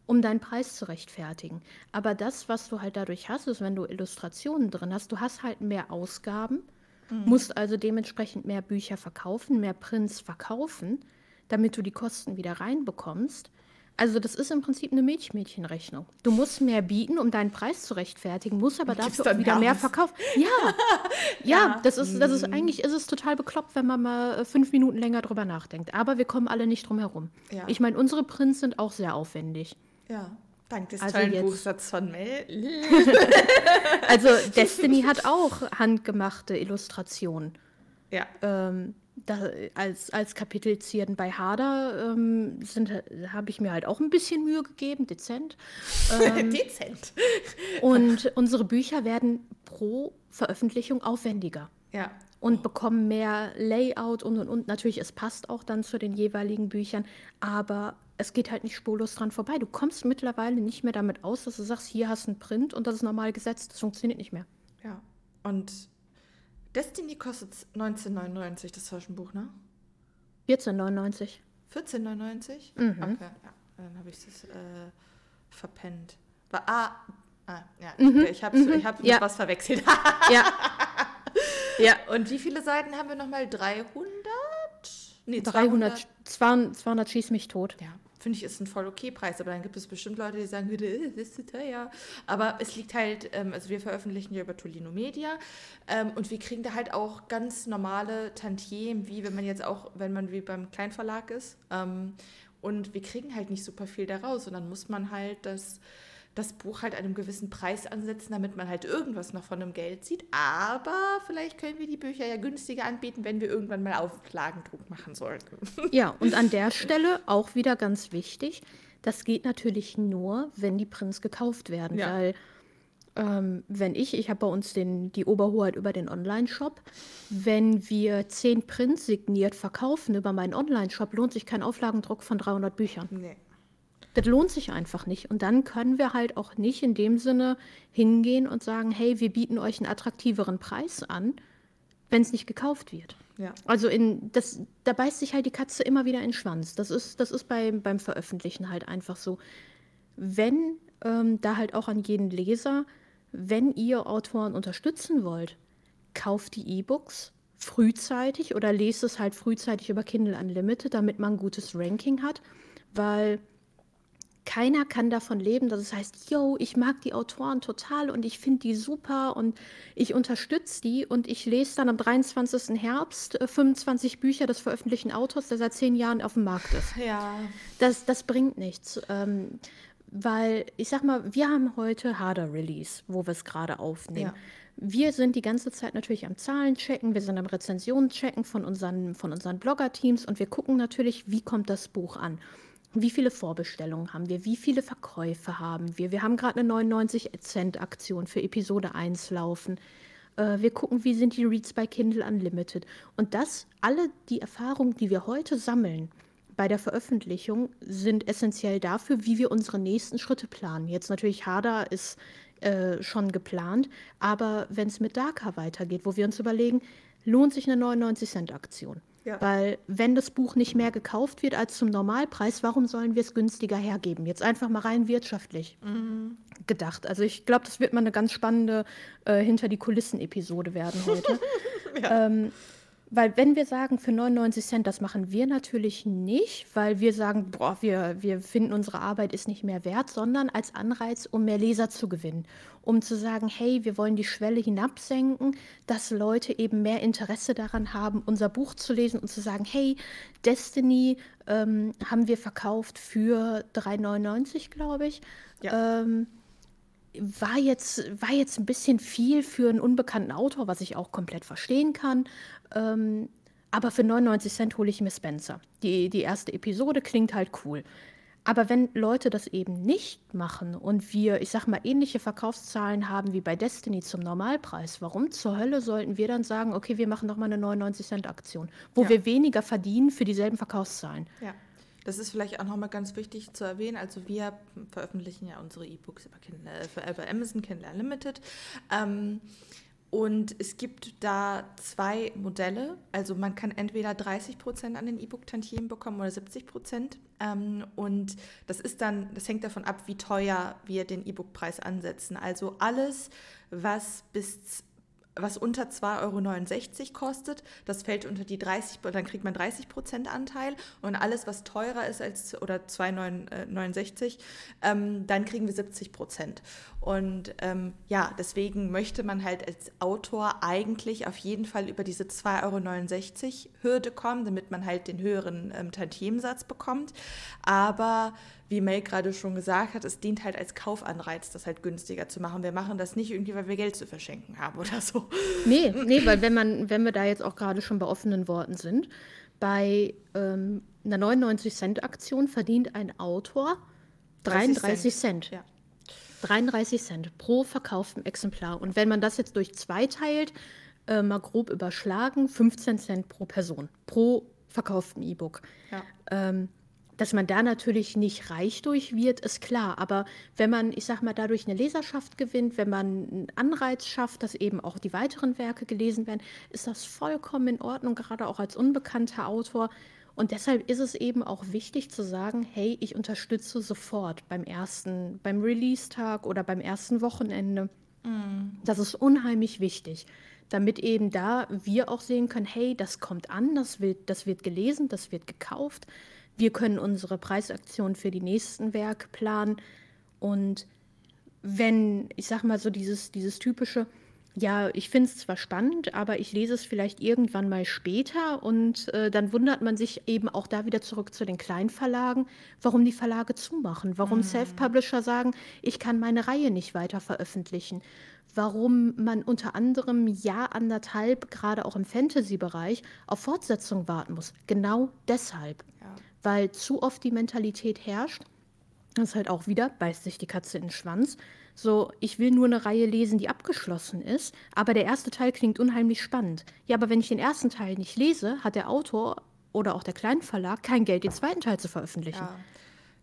um deinen Preis zu rechtfertigen. Aber das, was du halt dadurch hast, ist, wenn du Illustrationen drin hast, du hast halt mehr Ausgaben, mhm. musst also dementsprechend mehr Bücher verkaufen, mehr Prints verkaufen, damit du die Kosten wieder reinbekommst. Also das ist im Prinzip eine Milchmädchenrechnung. Du musst mehr bieten, um deinen Preis zu rechtfertigen, musst aber dafür auch wieder mehr verkaufen. Ja, ja, ja, das ist, das ist mhm. eigentlich ist es total bekloppt, wenn man mal äh, fünf Minuten länger drüber nachdenkt. Aber wir kommen alle nicht drum herum. Ja. Ich meine, unsere Prints sind auch sehr aufwendig. Ja. Dank des also tollen jetzt, Buchsatz von Mel. also Destiny hat auch handgemachte Illustrationen. Ja. Ähm, da, als, als Kapitelzierden bei Harder ähm, habe ich mir halt auch ein bisschen Mühe gegeben, dezent. Ähm, dezent. und unsere Bücher werden pro Veröffentlichung aufwendiger. Ja. und bekommen mehr Layout und und und. Natürlich, es passt auch dann zu den jeweiligen Büchern, aber es geht halt nicht spurlos dran vorbei. Du kommst mittlerweile nicht mehr damit aus, dass du sagst, hier hast du einen Print und das ist normal gesetzt. Das funktioniert nicht mehr. Ja. Und Destiny kostet 19,99 das Taschenbuch, ne? 14,99. 14,99? Mhm. Okay, ja. Dann habe ich das äh, verpennt. War, ah, ah, ja. Mhm. Ich habe ich hab Ja. was verwechselt. Ja. ja. Und wie viele Seiten haben wir nochmal? 300? Nee, 300, 200, 200 schieß mich tot. Ja, finde ich, ist ein voll okay Preis. Aber dann gibt es bestimmt Leute, die sagen, "Äh, das ist zu teuer. Aber es liegt halt, ähm, also wir veröffentlichen ja über Tolino Media ähm, und wir kriegen da halt auch ganz normale Tantiemen, wie wenn man jetzt auch, wenn man wie beim Kleinverlag ist. Ähm, und wir kriegen halt nicht super viel daraus. Und dann muss man halt das, das Buch halt einem gewissen Preis ansetzen, damit man halt irgendwas noch von dem Geld sieht. Aber vielleicht können wir die Bücher ja günstiger anbieten, wenn wir irgendwann mal Auflagendruck machen sollten. Ja, und an der Stelle auch wieder ganz wichtig, das geht natürlich nur, wenn die Prints gekauft werden, Ja. weil ähm, wenn ich, ich habe bei uns den, die Oberhoheit über den Online-Shop, wenn wir zehn Prints signiert verkaufen über meinen Online-Shop, lohnt sich kein Auflagendruck von 300 Büchern. Nee. Das lohnt sich einfach nicht. Und dann können wir halt auch nicht in dem Sinne hingehen und sagen, hey, wir bieten euch einen attraktiveren Preis an, wenn es nicht gekauft wird. Ja. Also in das, da beißt sich halt die Katze immer wieder in den Schwanz. Das ist, das ist bei, beim Veröffentlichen halt einfach so. Wenn, ähm, da halt auch an jeden Leser, wenn ihr Autoren unterstützen wollt, kauft die E-Books frühzeitig oder lest es halt frühzeitig über Kindle Unlimited, damit man ein gutes Ranking hat, weil keiner kann davon leben, dass es heißt, yo, ich mag die Autoren total und ich finde die super und ich unterstütze die und ich lese dann am 23. Herbst äh, 25 Bücher des veröffentlichten Autors, der seit zehn Jahren auf dem Markt ist. Ja. Das, das bringt nichts. Ähm, weil, ich sag mal, wir haben heute Harder Release, wo wir es gerade aufnehmen. Ja. Wir sind die ganze Zeit natürlich am Zahlen checken, wir sind am Rezensionen checken von unseren, von unseren Blogger-Teams und wir gucken natürlich, wie kommt das Buch an. Wie viele Vorbestellungen haben wir? Wie viele Verkäufe haben wir? Wir haben gerade eine 99-Cent-Aktion für Episode 1 laufen. Äh, wir gucken, wie sind die Reads bei Kindle Unlimited. Und das, alle die Erfahrungen, die wir heute sammeln bei der Veröffentlichung, sind essentiell dafür, wie wir unsere nächsten Schritte planen. Jetzt natürlich Harder ist äh, schon geplant, aber wenn es mit Darker weitergeht, wo wir uns überlegen, lohnt sich eine 99-Cent-Aktion. Ja. Weil wenn das Buch nicht mehr gekauft wird als zum Normalpreis, warum sollen wir es günstiger hergeben? Jetzt einfach mal rein wirtschaftlich gedacht. Also ich glaube, das wird mal eine ganz spannende äh, hinter die Kulissen-Episode werden heute. ähm, weil wenn wir sagen, für 99 Cent, das machen wir natürlich nicht, weil wir sagen, boah, wir, wir finden, unsere Arbeit ist nicht mehr wert, sondern als Anreiz, um mehr Leser zu gewinnen. Um zu sagen, hey, wir wollen die Schwelle hinabsenken, dass Leute eben mehr Interesse daran haben, unser Buch zu lesen und zu sagen, hey, Destiny ähm, haben wir verkauft für 3,99, glaube ich. Ja. Ähm, war jetzt, war jetzt ein bisschen viel für einen unbekannten Autor, was ich auch komplett verstehen kann. Ähm, aber für 99 Cent hole ich mir Spencer. Die, die erste Episode klingt halt cool. Aber wenn Leute das eben nicht machen und wir, ich sag mal, ähnliche Verkaufszahlen haben wie bei Destiny zum Normalpreis, warum zur Hölle sollten wir dann sagen, okay, wir machen doch mal eine 99 Cent Aktion, wo Ja. wir weniger verdienen für dieselben Verkaufszahlen? Ja, das ist vielleicht auch nochmal ganz wichtig zu erwähnen. Also wir veröffentlichen ja unsere E-Books über, äh, für- über Amazon Kindle Unlimited. Ähm, und es gibt da zwei Modelle. Also man kann entweder 30% an den E-Book-Tantiemen bekommen oder 70%. Ähm, und das ist dann, das hängt davon ab, wie teuer wir den E-Book-Preis ansetzen. Also alles, was bis was unter 2,69 Euro kostet, das fällt unter die 30, dann kriegt man 30 Prozent Anteil und alles, was teurer ist als oder 2,69, ähm, dann kriegen wir 70 Prozent. Und ähm, ja, deswegen möchte man halt als Autor eigentlich auf jeden Fall über diese 2,69 Euro Hürde kommen, damit man halt den höheren ähm, Tantiemensatz bekommt. Aber wie Mel gerade schon gesagt hat, es dient halt als Kaufanreiz, das halt günstiger zu machen. Wir machen das nicht irgendwie, weil wir Geld zu verschenken haben oder so. Nee, nee, weil wenn man, wenn wir da jetzt auch gerade schon bei offenen Worten sind, bei ähm, einer 99-Cent-Aktion verdient ein Autor 33 Cent. Ja. 33 Cent pro verkauftem Exemplar. Und wenn man das jetzt durch zwei teilt, äh, mal grob überschlagen, 15 Cent pro Person, pro verkauften E-Book. Ja. Ähm, dass man da natürlich nicht reich durch wird, ist klar. Aber wenn man, ich sag mal, dadurch eine Leserschaft gewinnt, wenn man einen Anreiz schafft, dass eben auch die weiteren Werke gelesen werden, ist das vollkommen in Ordnung, gerade auch als unbekannter Autor. Und deshalb ist es eben auch wichtig zu sagen, hey, ich unterstütze sofort beim ersten, beim Release-Tag oder beim ersten Wochenende. Mm. Das ist unheimlich wichtig, damit eben da wir auch sehen können, hey, das kommt an, das wird, das wird gelesen, das wird gekauft. Wir können unsere Preisaktion für die nächsten Werke planen. Und wenn, ich sag mal so, dieses, dieses typische, ja, ich finde es zwar spannend, aber ich lese es vielleicht irgendwann mal später und äh, dann wundert man sich eben auch da wieder zurück zu den Kleinverlagen, warum die Verlage zumachen, warum mhm. Self-Publisher sagen, ich kann meine Reihe nicht weiter veröffentlichen, warum man unter anderem Jahr anderthalb, gerade auch im Fantasy-Bereich, auf Fortsetzung warten muss. Genau deshalb, ja. Weil zu oft die Mentalität herrscht, das ist halt auch wieder, beißt sich die Katze in den Schwanz, so, ich will nur eine Reihe lesen, die abgeschlossen ist, aber der erste Teil klingt unheimlich spannend. Ja, aber wenn ich den ersten Teil nicht lese, hat der Autor oder auch der Kleinverlag kein Geld, den zweiten Teil zu veröffentlichen. Ja.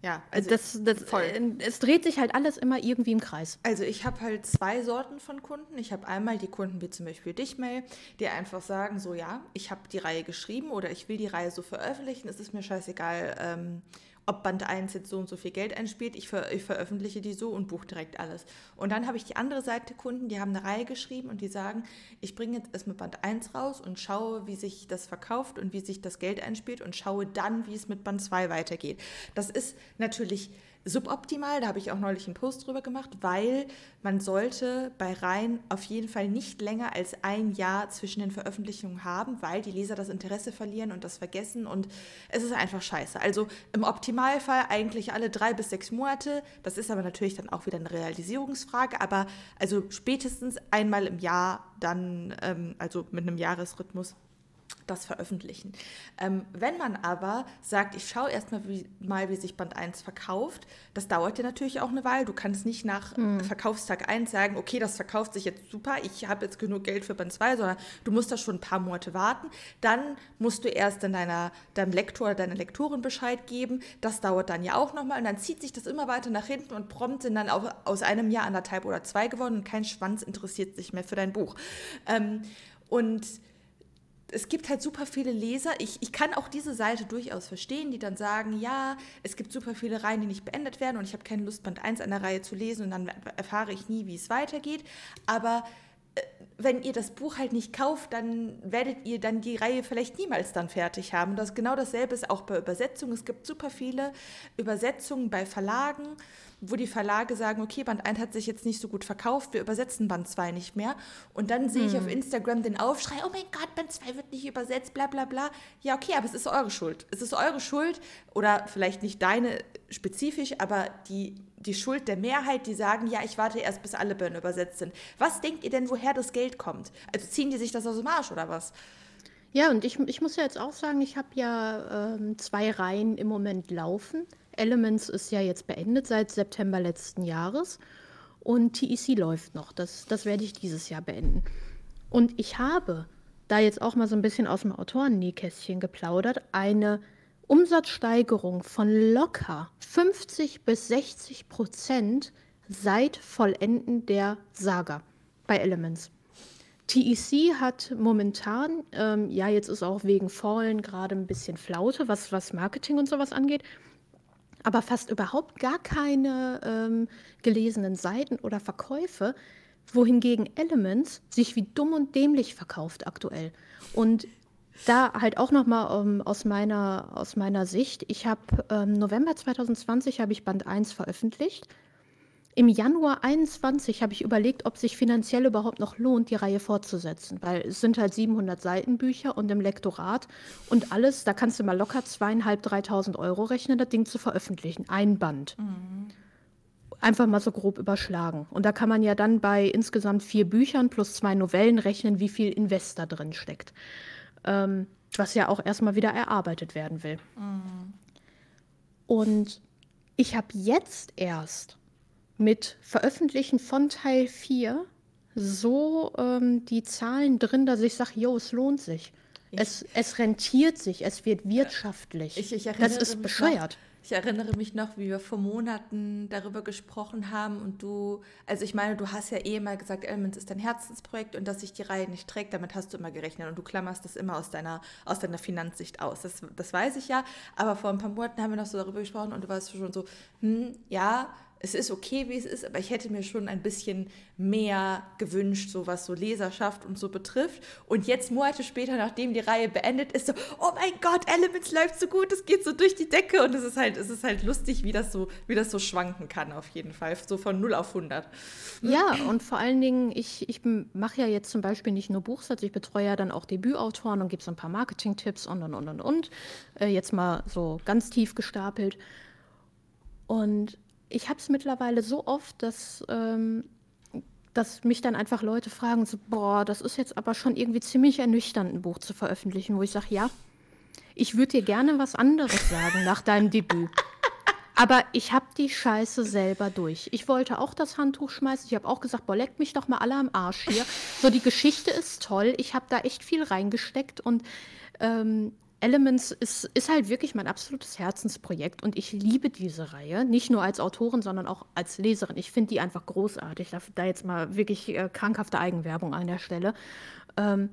Ja, also das, das, voll. Äh, es dreht sich halt alles immer irgendwie im Kreis. Also ich habe halt zwei Sorten von Kunden. Ich habe einmal die Kunden wie zum Beispiel dich, Mail, die einfach sagen, so ja, ich habe die Reihe geschrieben oder ich will die Reihe so veröffentlichen, es ist mir scheißegal, ähm, ob Band 1 jetzt so und so viel Geld einspielt. Ich, ver ich veröffentliche die so und buche direkt alles. Und dann habe ich die andere Seite Kunden, die haben eine Reihe geschrieben und die sagen, ich bringe jetzt erstmal Band 1 raus und schaue, wie sich das verkauft und wie sich das Geld einspielt und schaue dann, wie es mit Band 2 weitergeht. Das ist natürlich suboptimal. Da habe ich auch neulich einen Post drüber gemacht, weil man sollte bei Reihen auf jeden Fall nicht länger als ein Jahr zwischen den Veröffentlichungen haben, weil die Leser das Interesse verlieren und das vergessen und es ist einfach scheiße. Also im Optimalfall eigentlich alle drei bis sechs Monate. Das ist aber natürlich dann auch wieder eine Realisierungsfrage, aber also spätestens einmal im Jahr dann, ähm, also mit einem Jahresrhythmus das veröffentlichen. Ähm, wenn man aber sagt, ich schaue erstmal wie, mal, wie sich Band 1 verkauft, das dauert ja natürlich auch eine Weile. Du kannst nicht nach mhm. Verkaufstag 1 sagen, okay, das verkauft sich jetzt super, ich habe jetzt genug Geld für Band 2, sondern du musst da schon ein paar Monate warten. Dann musst du erst in deiner, deinem Lektor oder deiner Lektorin Bescheid geben. Das dauert dann ja auch nochmal und dann zieht sich das immer weiter nach hinten und prompt sind dann auch aus einem Jahr anderthalb oder zwei geworden und kein Schwanz interessiert sich mehr für dein Buch. Ähm, und es gibt halt super viele Leser. Ich, ich kann auch diese Seite durchaus verstehen, die dann sagen, ja, es gibt super viele Reihen, die nicht beendet werden und ich habe keine Lust, Band 1 einer Reihe zu lesen und dann erfahre ich nie, wie es weitergeht. Aber äh, wenn ihr das Buch halt nicht kauft, dann werdet ihr dann die Reihe vielleicht niemals dann fertig haben. Das genau dasselbe ist auch bei Übersetzungen. Es gibt super viele Übersetzungen bei Verlagen wo die Verlage sagen, okay, Band 1 hat sich jetzt nicht so gut verkauft, wir übersetzen Band 2 nicht mehr. Und dann sehe ich hm. auf Instagram den Aufschrei, oh mein Gott, Band 2 wird nicht übersetzt, bla bla bla. Ja, okay, aber es ist eure Schuld. Es ist eure Schuld oder vielleicht nicht deine spezifisch, aber die, die Schuld der Mehrheit, die sagen, ja, ich warte erst, bis alle Bände übersetzt sind. Was denkt ihr denn, woher das Geld kommt? Also ziehen die sich das aus dem Arsch oder was? Ja, und ich, ich muss ja jetzt auch sagen, ich habe ja ähm, zwei Reihen im Moment laufen. Elements ist ja jetzt beendet seit September letzten Jahres und TEC läuft noch. Das, das werde ich dieses Jahr beenden. Und ich habe da jetzt auch mal so ein bisschen aus dem Autorennähkästchen geplaudert, eine Umsatzsteigerung von locker 50 bis 60 Prozent seit Vollenden der Saga bei Elements. TEC hat momentan, ähm, ja, jetzt ist auch wegen Fallen gerade ein bisschen Flaute, was, was Marketing und sowas angeht aber fast überhaupt gar keine ähm, gelesenen Seiten oder Verkäufe, wohingegen Elements sich wie dumm und dämlich verkauft aktuell. Und da halt auch noch mal um, ähm, aus, meiner, aus meiner Sicht, ich habe ähm, November 2020 habe ich Band 1 veröffentlicht im Januar 21 habe ich überlegt, ob sich finanziell überhaupt noch lohnt, die Reihe fortzusetzen, weil es sind halt 700 Seitenbücher und im Lektorat und alles, da kannst du mal locker zweieinhalb, 3.000 Euro rechnen, das Ding zu veröffentlichen, ein Band. Mhm. Einfach mal so grob überschlagen. Und da kann man ja dann bei insgesamt vier Büchern plus zwei Novellen rechnen, wie viel Invest da drin steckt. Ähm, was ja auch erstmal wieder erarbeitet werden will. Mhm. Und ich habe jetzt erst mit Veröffentlichen von Teil 4 so ähm, die Zahlen drin, dass ich sage, jo, es lohnt sich. Es, es rentiert sich, es wird wirtschaftlich. Ich, ich das ist bescheuert. Noch, ich erinnere mich noch, wie wir vor Monaten darüber gesprochen haben und du, also ich meine, du hast ja eh mal gesagt, Elements ist dein Herzensprojekt und dass sich die Reihe nicht trägt, damit hast du immer gerechnet und du klammerst das immer aus deiner, aus deiner Finanzsicht aus. Das, das weiß ich ja, aber vor ein paar Monaten haben wir noch so darüber gesprochen und du warst schon so, hm, ja, es ist okay, wie es ist, aber ich hätte mir schon ein bisschen mehr gewünscht, so was so Leserschaft und so betrifft. Und jetzt, Monate später, nachdem die Reihe beendet ist, so, oh mein Gott, Elements läuft so gut, es geht so durch die Decke. Und es ist halt, es ist halt lustig, wie das so, wie das so schwanken kann, auf jeden Fall. So von 0 auf 100. Ja, und vor allen Dingen, ich, ich mache ja jetzt zum Beispiel nicht nur Buchsatz, ich betreue ja dann auch Debütautoren und gebe so ein paar Marketing-Tipps und und und und und. Äh, jetzt mal so ganz tief gestapelt. Und ich habe es mittlerweile so oft, dass, ähm, dass mich dann einfach Leute fragen, so, boah, das ist jetzt aber schon irgendwie ziemlich ernüchternd, ein Buch zu veröffentlichen, wo ich sage, ja, ich würde dir gerne was anderes sagen nach deinem Debüt. Aber ich habe die Scheiße selber durch. Ich wollte auch das Handtuch schmeißen. Ich habe auch gesagt, boah, leckt mich doch mal alle am Arsch hier. So, die Geschichte ist toll. Ich habe da echt viel reingesteckt und ähm, Elements ist, ist halt wirklich mein absolutes Herzensprojekt und ich liebe diese Reihe, nicht nur als Autorin, sondern auch als Leserin. Ich finde die einfach großartig. Da, da jetzt mal wirklich äh, krankhafte Eigenwerbung an der Stelle. Ähm,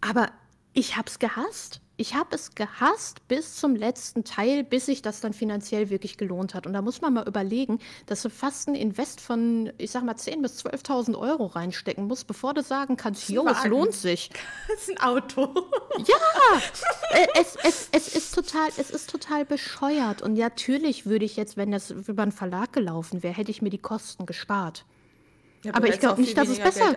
aber ich habe es gehasst. Ich habe es gehasst bis zum letzten Teil, bis sich das dann finanziell wirklich gelohnt hat. Und da muss man mal überlegen, dass du fast ein Invest von, ich sag mal, 10.000 bis 12.000 Euro reinstecken musst, bevor du sagen kannst, jo, es lohnt sich. Das ist ein Auto. Ja, äh, es, es, es, ist total, es ist total bescheuert. Und natürlich würde ich jetzt, wenn das über einen Verlag gelaufen wäre, hätte ich mir die Kosten gespart. Ja, aber ich glaube nicht, dass es besser.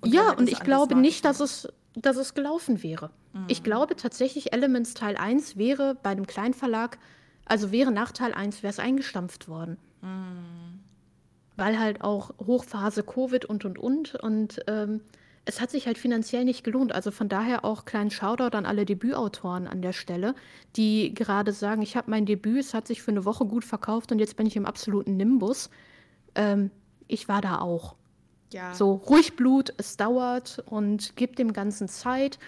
Und ja, und ich glaube nicht, dass es dass es gelaufen wäre. Mhm. Ich glaube tatsächlich, Elements Teil 1 wäre bei dem Kleinverlag, also wäre nach Teil 1 wäre es eingestampft worden. Mhm. Weil halt auch Hochphase Covid und und und und ähm, es hat sich halt finanziell nicht gelohnt. Also von daher auch kleinen Shoutout an alle Debütautoren an der Stelle, die gerade sagen, ich habe mein Debüt, es hat sich für eine Woche gut verkauft und jetzt bin ich im absoluten Nimbus. Ähm, ich war da auch. Ja. So ruhig Blut, es dauert und gib dem Ganzen Zeit.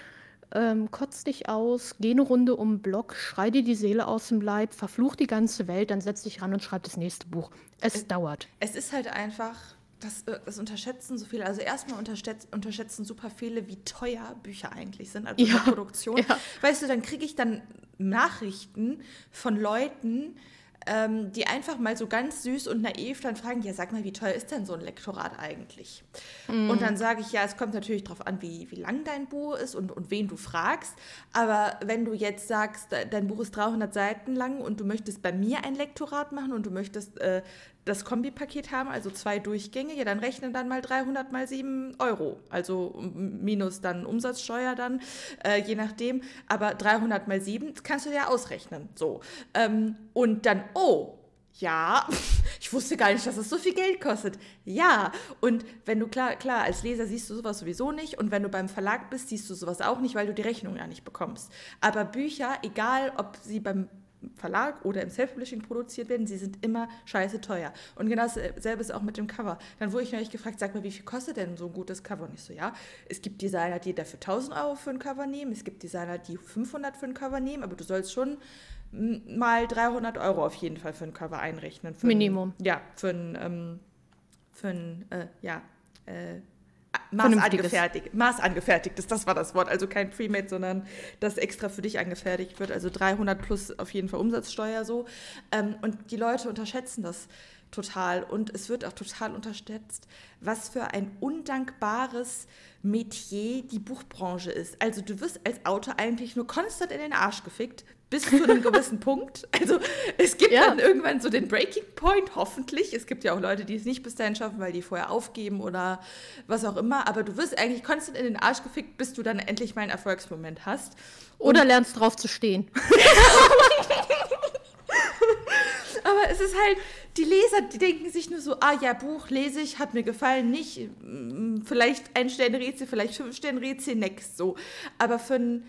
Ähm, kotz dich aus, geh eine Runde um den Block, schrei dir die Seele aus dem Leib, verfluch die ganze Welt, dann setz dich ran und schreib das nächste Buch. Es, es dauert. Es ist halt einfach, das, äh, das unterschätzen so viele. Also erstmal unterschätzen, unterschätzen super viele, wie teuer Bücher eigentlich sind, also ja. Produktion. Ja. Weißt du, dann kriege ich dann Nachrichten von Leuten, ähm, die einfach mal so ganz süß und naiv dann fragen, ja, sag mal, wie teuer ist denn so ein Lektorat eigentlich? Mm. Und dann sage ich, ja, es kommt natürlich darauf an, wie, wie lang dein Buch ist und, und wen du fragst. Aber wenn du jetzt sagst, dein Buch ist 300 Seiten lang und du möchtest bei mir ein Lektorat machen und du möchtest äh, das Kombipaket haben, also zwei Durchgänge, ja, dann rechnen dann mal 300 mal 7 Euro. Also minus dann Umsatzsteuer dann, äh, je nachdem. Aber 300 mal 7 kannst du ja ausrechnen. So. Ähm, und dann, oh, ja, ich wusste gar nicht, dass das so viel Geld kostet. Ja, und wenn du klar, klar, als Leser siehst du sowas sowieso nicht und wenn du beim Verlag bist, siehst du sowas auch nicht, weil du die Rechnung ja nicht bekommst. Aber Bücher, egal ob sie beim Verlag oder im Self-Publishing produziert werden, sie sind immer scheiße teuer. Und genau dasselbe ist auch mit dem Cover. Dann wurde ich neulich gefragt, sag mal, wie viel kostet denn so ein gutes Cover? Und ich so, ja, es gibt Designer, die dafür 1000 Euro für ein Cover nehmen, es gibt Designer, die 500 für ein Cover nehmen, aber du sollst schon mal 300 Euro auf jeden Fall für ein Cover einrechnen. Minimum. Ein, ja, für ein, ähm, für ein äh, ja, äh, Maß angefertigt. Maß angefertigtes, das war das Wort. Also kein Premade, sondern das extra für dich angefertigt wird. Also 300 plus auf jeden Fall Umsatzsteuer so. Ähm, und die Leute unterschätzen das total. Und es wird auch total unterschätzt, was für ein undankbares Metier die Buchbranche ist. Also du wirst als Autor eigentlich nur konstant in den Arsch gefickt, bis zu einem gewissen Punkt. Also es gibt ja. dann irgendwann so den Breaking Point, hoffentlich. Es gibt ja auch Leute, die es nicht bis dahin schaffen, weil die vorher aufgeben oder was auch immer. Aber du wirst eigentlich konstant in den Arsch gefickt, bis du dann endlich mal einen Erfolgsmoment hast. Und oder lernst drauf zu stehen. Aber es ist halt, die Leser, die denken sich nur so, ah ja, Buch lese ich, hat mir gefallen, nicht, mm, vielleicht ein Sternrätsel, vielleicht fünf Sternrätsel, next, so. Aber für ein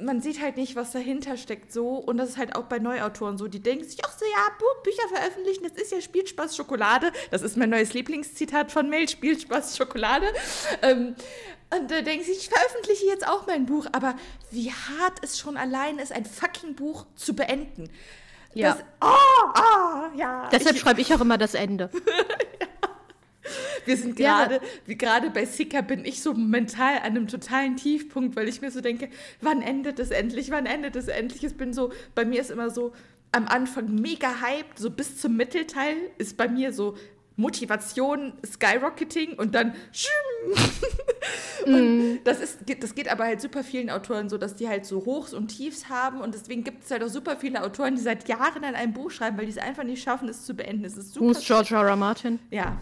man sieht halt nicht, was dahinter steckt so. Und das ist halt auch bei Neuautoren so. Die denken sich, ach so, ja, Bücher veröffentlichen, das ist ja Spielspaß Schokolade. Das ist mein neues Lieblingszitat von Mail, Spielspaß Schokolade. Ähm, und da denken sie, ich veröffentliche jetzt auch mein Buch. Aber wie hart es schon allein ist, ein fucking Buch zu beenden. Ja. Das, oh, oh, ja. Deshalb schreibe ich auch immer das Ende. Wir sind gerade, ja. wie gerade bei Sika bin ich so mental an einem totalen Tiefpunkt, weil ich mir so denke, wann endet es endlich, wann endet es endlich? Ich bin so, bei mir ist immer so am Anfang mega hyped, so bis zum Mittelteil ist bei mir so Motivation, Skyrocketing und dann und mm. das, ist, das geht aber halt super vielen Autoren so, dass die halt so Hochs und Tiefs haben und deswegen gibt es halt auch super viele Autoren, die seit Jahren an einem Buch schreiben, weil die es einfach nicht schaffen, es zu beenden. Es ist super. Who's George R. R. Martin? Ja.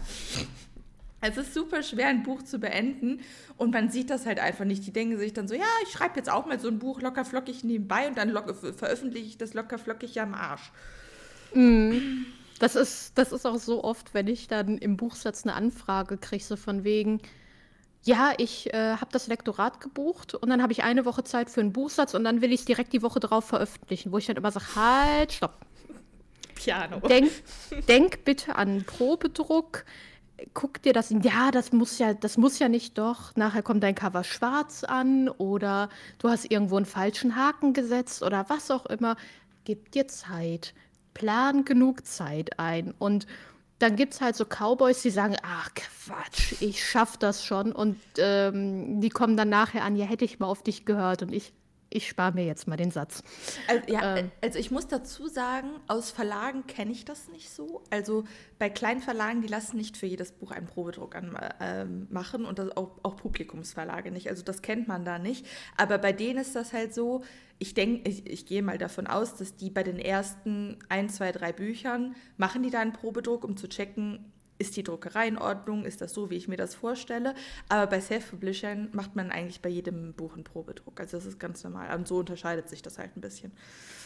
Es ist super schwer, ein Buch zu beenden und man sieht das halt einfach nicht. Die denken sich dann so, ja, ich schreibe jetzt auch mal so ein Buch locker flockig nebenbei und dann locker, veröffentliche ich das locker flockig am Arsch. Mm. Das ist, das ist auch so oft, wenn ich dann im Buchsatz eine Anfrage kriege, so von wegen, ja, ich äh, habe das Lektorat gebucht und dann habe ich eine Woche Zeit für einen Buchsatz und dann will ich es direkt die Woche drauf veröffentlichen, wo ich dann immer sage, halt, stopp. Piano. Denk, denk bitte an Probedruck guck dir das, ja, das muss ja, das muss ja nicht doch. Nachher kommt dein Cover schwarz an oder du hast irgendwo einen falschen Haken gesetzt oder was auch immer. Gib dir Zeit. Plan genug Zeit ein. Und dann gibt es halt so Cowboys, die sagen, ach Quatsch, ich schaff das schon. Und ähm, die kommen dann nachher an, ja, hätte ich mal auf dich gehört. Und ich ich spare mir jetzt mal den Satz. Also, ja, ähm. also ich muss dazu sagen, aus Verlagen kenne ich das nicht so. Also bei kleinen Verlagen, die lassen nicht für jedes Buch einen Probedruck an, äh, machen und das auch, auch Publikumsverlage nicht. Also das kennt man da nicht. Aber bei denen ist das halt so, ich denke, ich, ich gehe mal davon aus, dass die bei den ersten ein, zwei, drei Büchern machen die da einen Probedruck, um zu checken, ist die Druckerei in Ordnung, ist das so, wie ich mir das vorstelle. Aber bei Self-Publishern macht man eigentlich bei jedem Buch einen Probedruck. Also das ist ganz normal. Und so unterscheidet sich das halt ein bisschen.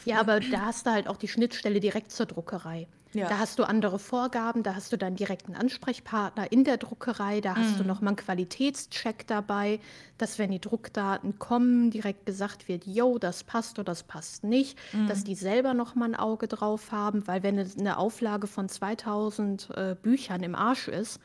Ja, aber da hast du halt auch die Schnittstelle direkt zur Druckerei. Ja. Da hast du andere Vorgaben, da hast du dann direkt einen Ansprechpartner in der Druckerei, da hast mhm. du nochmal einen Qualitätscheck dabei, dass wenn die Druckdaten kommen, direkt gesagt wird, yo, das passt oder das passt nicht, mhm. dass die selber nochmal ein Auge drauf haben, weil wenn eine Auflage von 2000 äh, Büchern im Arsch ist,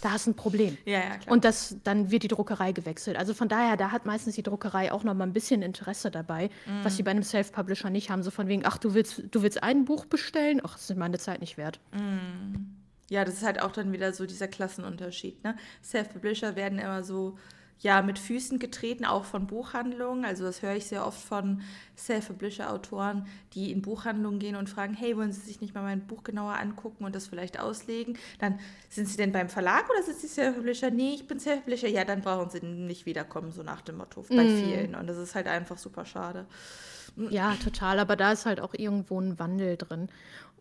da hast du ein Problem. Ja, ja, klar. Und das, dann wird die Druckerei gewechselt. Also von daher, da hat meistens die Druckerei auch noch mal ein bisschen Interesse dabei, mm. was sie bei einem Self-Publisher nicht haben. So von wegen, ach, du willst, du willst ein Buch bestellen? Ach, das ist meine Zeit nicht wert. Mm. Ja, das ist halt auch dann wieder so dieser Klassenunterschied. Ne? Self-Publisher werden immer so ja mit Füßen getreten, auch von Buchhandlungen. Also das höre ich sehr oft von Self-Publisher-Autoren, die in Buchhandlungen gehen und fragen, hey, wollen Sie sich nicht mal mein Buch genauer angucken und das vielleicht auslegen? Dann sind Sie denn beim Verlag oder sind Sie Self-Publisher? Nee, ich bin Self-Publisher. Ja, dann brauchen Sie nicht wiederkommen, so nach dem Motto, bei mm. vielen. Und das ist halt einfach super schade. Ja, total. Aber da ist halt auch irgendwo ein Wandel drin.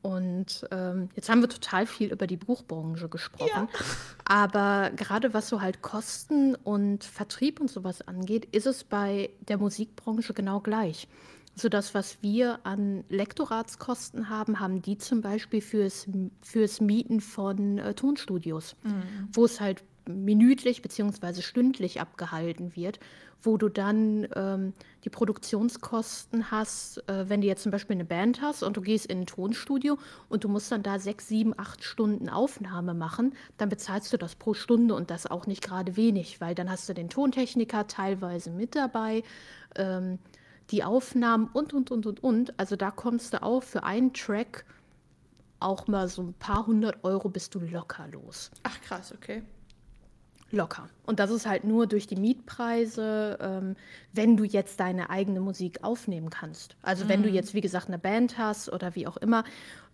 Und ähm, jetzt haben wir total viel über die Buchbranche gesprochen. Ja. Aber gerade was so halt Kosten und Vertrieb und sowas angeht, ist es bei der Musikbranche genau gleich. So das, was wir an Lektoratskosten haben, haben die zum Beispiel fürs, fürs Mieten von äh, Tonstudios, mhm. wo es halt minütlich bzw. stündlich abgehalten wird wo du dann ähm, die Produktionskosten hast, äh, wenn du jetzt zum Beispiel eine Band hast und du gehst in ein Tonstudio und du musst dann da sechs, sieben, acht Stunden Aufnahme machen, dann bezahlst du das pro Stunde und das auch nicht gerade wenig, weil dann hast du den Tontechniker teilweise mit dabei, ähm, die Aufnahmen und, und, und, und, und. Also da kommst du auch für einen Track auch mal so ein paar hundert Euro bist du locker los. Ach krass, okay. Locker. Und das ist halt nur durch die Mietpreise, ähm, wenn du jetzt deine eigene Musik aufnehmen kannst. Also wenn du mhm. jetzt, wie gesagt, eine Band hast oder wie auch immer,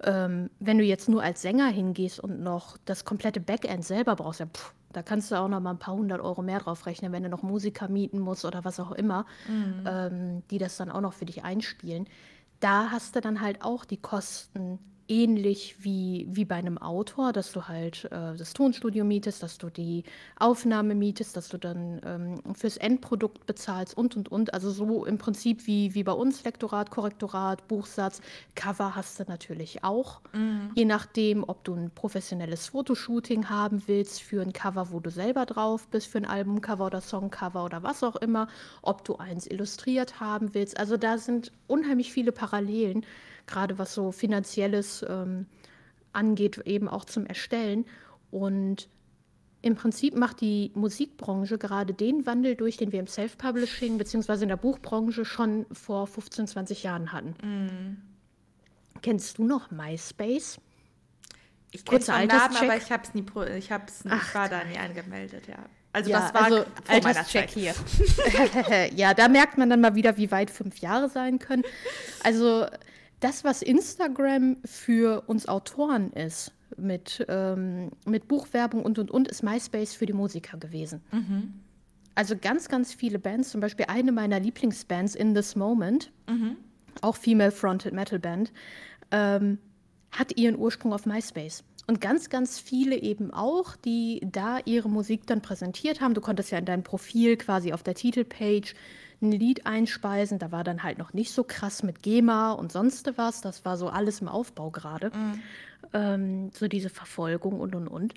ähm, wenn du jetzt nur als Sänger hingehst und noch das komplette Backend selber brauchst, ja, pff, da kannst du auch noch mal ein paar hundert Euro mehr drauf rechnen, wenn du noch Musiker mieten musst oder was auch immer, mhm. ähm, die das dann auch noch für dich einspielen. Da hast du dann halt auch die Kosten ähnlich wie, wie bei einem Autor, dass du halt äh, das Tonstudio mietest, dass du die Aufnahme mietest, dass du dann ähm, fürs Endprodukt bezahlst und und und. Also so im Prinzip wie, wie bei uns Lektorat, Korrektorat, Buchsatz, Cover hast du natürlich auch. Mhm. Je nachdem, ob du ein professionelles Fotoshooting haben willst für ein Cover, wo du selber drauf bist, für ein Albumcover oder Songcover oder was auch immer, ob du eins illustriert haben willst. Also da sind unheimlich viele Parallelen gerade was so finanzielles ähm, angeht, eben auch zum Erstellen. Und im Prinzip macht die Musikbranche gerade den Wandel durch, den wir im Self-Publishing bzw. in der Buchbranche schon vor 15, 20 Jahren hatten. Mm. Kennst du noch MySpace? Ich kenne den Namen, aber ich habe es nie, ich hab's, Ach, war da nie angemeldet, ja. Also ja, das war also vor meiner Check hier. ja, da merkt man dann mal wieder, wie weit fünf Jahre sein können. Also das, was Instagram für uns Autoren ist, mit, ähm, mit Buchwerbung und und und, ist MySpace für die Musiker gewesen. Mhm. Also ganz, ganz viele Bands, zum Beispiel eine meiner Lieblingsbands, In This Moment, mhm. auch Female Fronted Metal Band, ähm, hat ihren Ursprung auf MySpace. Und ganz, ganz viele eben auch, die da ihre Musik dann präsentiert haben. Du konntest ja in deinem Profil quasi auf der Titelpage ein Lied einspeisen. Da war dann halt noch nicht so krass mit GEMA und sonst was. Das war so alles im Aufbau gerade. Mhm. Ähm, so diese Verfolgung und und und.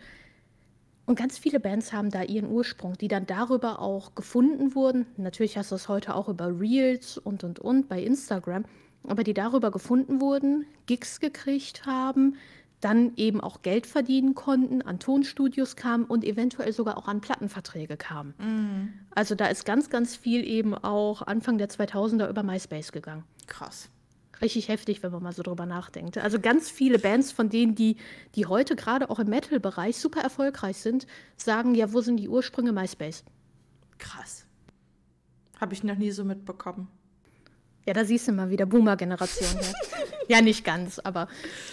Und ganz viele Bands haben da ihren Ursprung, die dann darüber auch gefunden wurden. Natürlich hast du es heute auch über Reels und und und bei Instagram, aber die darüber gefunden wurden, Gigs gekriegt haben, dann eben auch Geld verdienen konnten, an Tonstudios kamen und eventuell sogar auch an Plattenverträge kamen. Mhm. Also da ist ganz, ganz viel eben auch Anfang der 2000er über MySpace gegangen. Krass. Richtig heftig, wenn man mal so drüber nachdenkt. Also ganz viele Bands von denen, die, die heute gerade auch im Metal-Bereich super erfolgreich sind, sagen, ja, wo sind die Ursprünge MySpace? Krass. Habe ich noch nie so mitbekommen. Ja, da siehst du mal wieder Boomer-Generation. ja. ja, nicht ganz, aber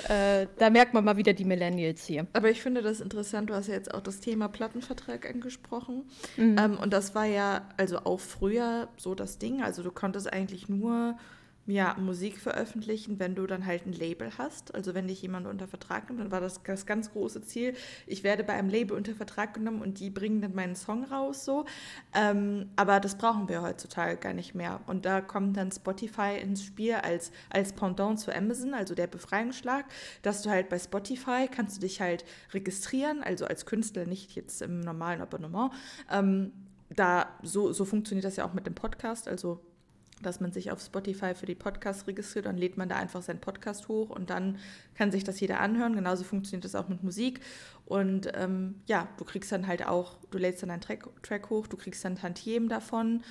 äh, da merkt man mal wieder die Millennials hier. Aber ich finde das interessant, du hast ja jetzt auch das Thema Plattenvertrag angesprochen. Mhm. Ähm, und das war ja also auch früher so das Ding. Also du konntest eigentlich nur ja, Musik veröffentlichen, wenn du dann halt ein Label hast. Also wenn dich jemand unter Vertrag nimmt, dann war das das ganz große Ziel. Ich werde bei einem Label unter Vertrag genommen und die bringen dann meinen Song raus so. Ähm, aber das brauchen wir heutzutage gar nicht mehr. Und da kommt dann Spotify ins Spiel als, als Pendant zu Amazon, also der Befreiungsschlag, dass du halt bei Spotify kannst du dich halt registrieren, also als Künstler, nicht jetzt im normalen Abonnement. Ähm, da so, so funktioniert das ja auch mit dem Podcast. Also dass man sich auf Spotify für die Podcasts registriert, dann lädt man da einfach seinen Podcast hoch und dann kann sich das jeder anhören. Genauso funktioniert das auch mit Musik. Und ähm, ja, du kriegst dann halt auch, du lädst dann einen Track, Track hoch, du kriegst dann Tantiemen davon.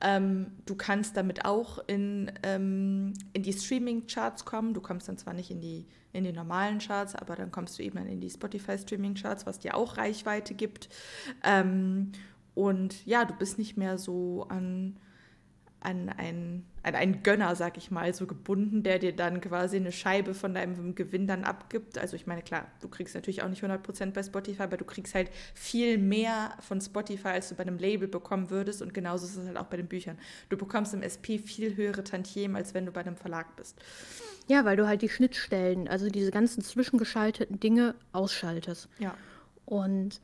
Ähm, du kannst damit auch in, ähm, in die Streaming-Charts kommen. Du kommst dann zwar nicht in die, in die normalen Charts, aber dann kommst du eben in die Spotify-Streaming-Charts, was dir auch Reichweite gibt. Ähm, und ja, du bist nicht mehr so an an einen, an einen Gönner, sag ich mal, so gebunden, der dir dann quasi eine Scheibe von deinem Gewinn dann abgibt. Also ich meine, klar, du kriegst natürlich auch nicht 100% bei Spotify, aber du kriegst halt viel mehr von Spotify, als du bei einem Label bekommen würdest. Und genauso ist es halt auch bei den Büchern. Du bekommst im SP viel höhere Tantiemen, als wenn du bei einem Verlag bist. Ja, weil du halt die Schnittstellen, also diese ganzen zwischengeschalteten Dinge ausschaltest. Ja. Und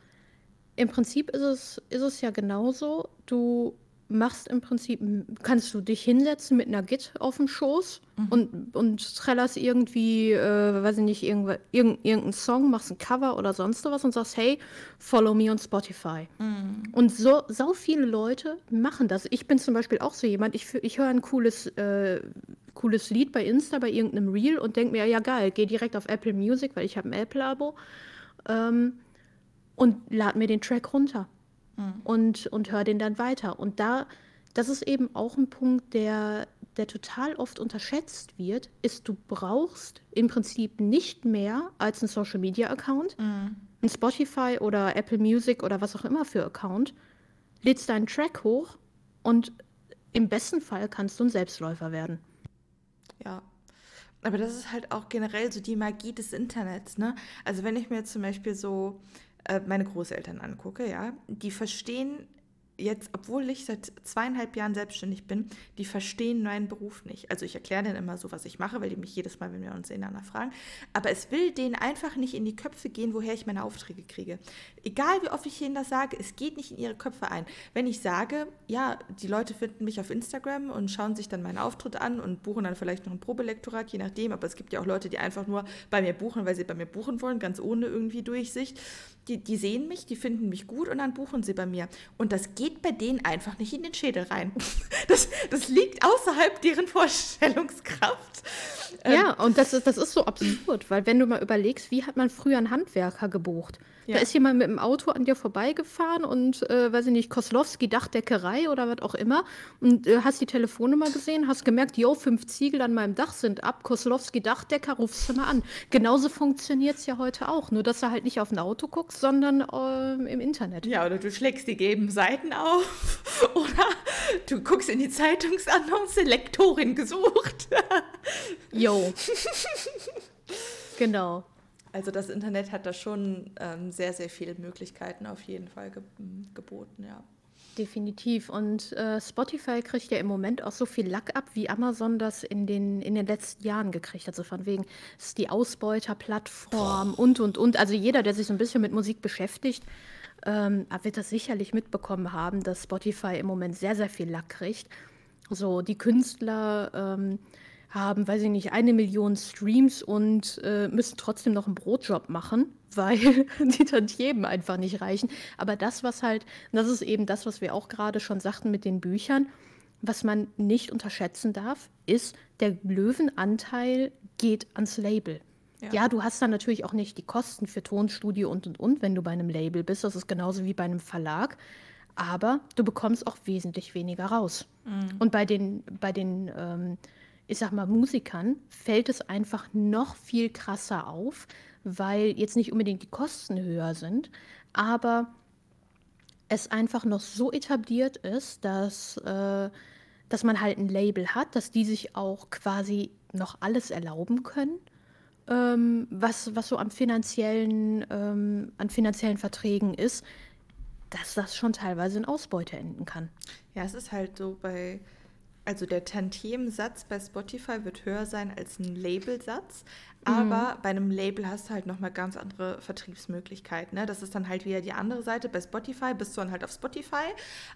im Prinzip ist es, ist es ja genauso. Du machst im Prinzip, kannst du dich hinsetzen mit einer Git auf dem Schoß mhm. und, und trällerst irgendwie, äh, weiß ich nicht, irgend, irgendeinen Song, machst ein Cover oder sonst was und sagst, hey, follow me on Spotify. Mhm. Und so, so viele Leute machen das. Ich bin zum Beispiel auch so jemand, ich, ich höre ein cooles, äh, cooles Lied bei Insta, bei irgendeinem Reel und denke mir, ja geil, geh direkt auf Apple Music, weil ich habe ein Apple-Abo ähm, und lad mir den Track runter mhm. und, und hör den dann weiter. Und da, das ist eben auch ein Punkt, der, der total oft unterschätzt wird, ist, du brauchst im Prinzip nicht mehr als einen Social Media Account, mhm. ein Spotify oder Apple Music oder was auch immer für Account, lädst deinen Track hoch und im besten Fall kannst du ein Selbstläufer werden. Ja, aber das ist halt auch generell so die Magie des Internets, ne? Also wenn ich mir zum Beispiel so äh, meine Großeltern angucke, ja, die verstehen jetzt, obwohl ich seit zweieinhalb Jahren selbstständig bin, die verstehen meinen Beruf nicht. Also ich erkläre denen immer so, was ich mache, weil die mich jedes Mal, wenn wir uns ineinander fragen. Aber es will denen einfach nicht in die Köpfe gehen, woher ich meine Aufträge kriege. Egal wie oft ich ihnen das sage, es geht nicht in ihre Köpfe ein. Wenn ich sage, ja, die Leute finden mich auf Instagram und schauen sich dann meinen Auftritt an und buchen dann vielleicht noch ein Probelektorat, je nachdem. Aber es gibt ja auch Leute, die einfach nur bei mir buchen, weil sie bei mir buchen wollen, ganz ohne irgendwie Durchsicht. Die, die sehen mich, die finden mich gut und dann buchen sie bei mir. Und das geht bei denen einfach nicht in den Schädel rein. Das, das liegt außerhalb deren Vorstellungskraft. Ja, ähm, und das ist, das ist so absurd, weil wenn du mal überlegst, wie hat man früher einen Handwerker gebucht? Ja. Da ist jemand mit dem Auto an dir vorbeigefahren und, äh, weiß ich nicht, Koslowski Dachdeckerei oder was auch immer. Und äh, hast die Telefonnummer gesehen, hast gemerkt, jo, fünf Ziegel an meinem Dach sind ab, Koslowski Dachdecker, rufst du mal an. Genauso funktioniert es ja heute auch. Nur, dass du halt nicht auf ein Auto guckst, sondern äh, im Internet. Ja, oder du schlägst die gelben Seiten auf oder du guckst in die Zeitungsannonce, Lektorin gesucht. Jo. genau. Also das Internet hat da schon ähm, sehr, sehr viele Möglichkeiten auf jeden Fall ge geboten, ja. Definitiv. Und äh, Spotify kriegt ja im Moment auch so viel Lack ab, wie Amazon das in den, in den letzten Jahren gekriegt hat. Also von wegen, es ist die Ausbeuterplattform und, und, und. Also jeder, der sich so ein bisschen mit Musik beschäftigt, ähm, wird das sicherlich mitbekommen haben, dass Spotify im Moment sehr, sehr viel Lack kriegt. So, die Künstler ähm, haben, weiß ich nicht, eine Million Streams und äh, müssen trotzdem noch einen Brotjob machen, weil die Tantiemen einfach nicht reichen. Aber das, was halt, das ist eben das, was wir auch gerade schon sagten mit den Büchern, was man nicht unterschätzen darf, ist, der Löwenanteil geht ans Label. Ja. ja. du hast dann natürlich auch nicht die Kosten für Tonstudio und und und, wenn du bei einem Label bist. Das ist genauso wie bei einem Verlag. Aber du bekommst auch wesentlich weniger raus. Mhm. Und bei den, bei den ähm, ich sag mal, Musikern fällt es einfach noch viel krasser auf, weil jetzt nicht unbedingt die Kosten höher sind, aber es einfach noch so etabliert ist, dass, äh, dass man halt ein Label hat, dass die sich auch quasi noch alles erlauben können, ähm, was, was so am finanziellen, ähm, an finanziellen Verträgen ist, dass das schon teilweise in Ausbeute enden kann. Ja, es ist halt so bei also der Tantiemsatz bei Spotify wird höher sein als ein Labelsatz, aber mhm. bei einem Label hast du halt nochmal ganz andere Vertriebsmöglichkeiten. Ne? Das ist dann halt wieder die andere Seite. Bei Spotify bist du dann halt auf Spotify,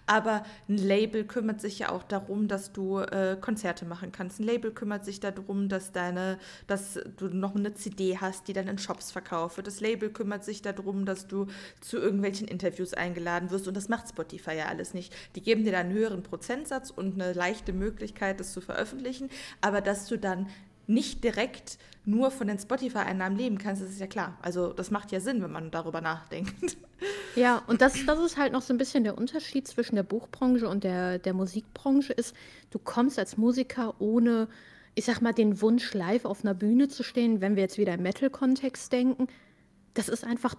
aber ein Label kümmert sich ja auch darum, dass du äh, Konzerte machen kannst. Ein Label kümmert sich darum, dass deine, dass du noch eine CD hast, die dann in Shops verkauft wird. Das Label kümmert sich darum, dass du zu irgendwelchen Interviews eingeladen wirst und das macht Spotify ja alles nicht. Die geben dir dann einen höheren Prozentsatz und eine leichte Möglichkeit, das zu veröffentlichen, aber dass du dann nicht direkt nur von den Spotify-Einnahmen leben kannst, das ist ja klar. Also das macht ja Sinn, wenn man darüber nachdenkt. Ja, und das, das ist halt noch so ein bisschen der Unterschied zwischen der Buchbranche und der, der Musikbranche ist, du kommst als Musiker ohne, ich sag mal, den Wunsch, live auf einer Bühne zu stehen, wenn wir jetzt wieder im Metal-Kontext denken. Das ist einfach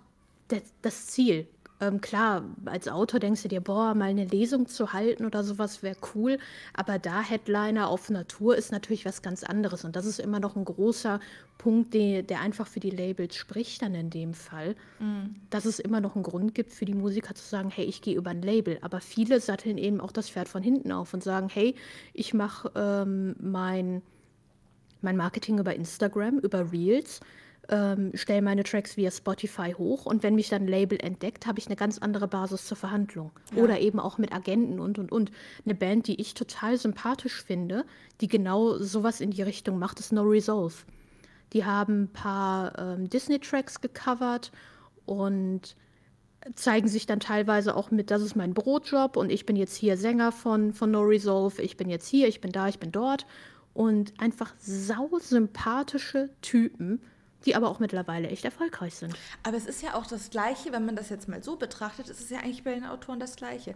das, das Ziel. Ähm, klar, als Autor denkst du dir, boah, mal eine Lesung zu halten oder sowas wäre cool, aber da Headliner auf Natur ist natürlich was ganz anderes. Und das ist immer noch ein großer Punkt, der, der einfach für die Labels spricht dann in dem Fall, mhm. dass es immer noch einen Grund gibt für die Musiker zu sagen, hey, ich gehe über ein Label, aber viele satteln eben auch das Pferd von hinten auf und sagen, hey, ich mache ähm, mein, mein Marketing über Instagram, über Reels, ähm, stelle meine Tracks via Spotify hoch und wenn mich dann ein Label entdeckt, habe ich eine ganz andere Basis zur Verhandlung. Ja. Oder eben auch mit Agenten und und und. Eine Band, die ich total sympathisch finde, die genau sowas in die Richtung macht, ist No Resolve. Die haben ein paar ähm, Disney-Tracks gecovert und zeigen sich dann teilweise auch mit, das ist mein Brotjob und ich bin jetzt hier Sänger von, von No Resolve, ich bin jetzt hier, ich bin da, ich bin dort. Und einfach sausympathische Typen, die aber auch mittlerweile echt erfolgreich sind. Aber es ist ja auch das Gleiche, wenn man das jetzt mal so betrachtet, ist es ja eigentlich bei den Autoren das Gleiche.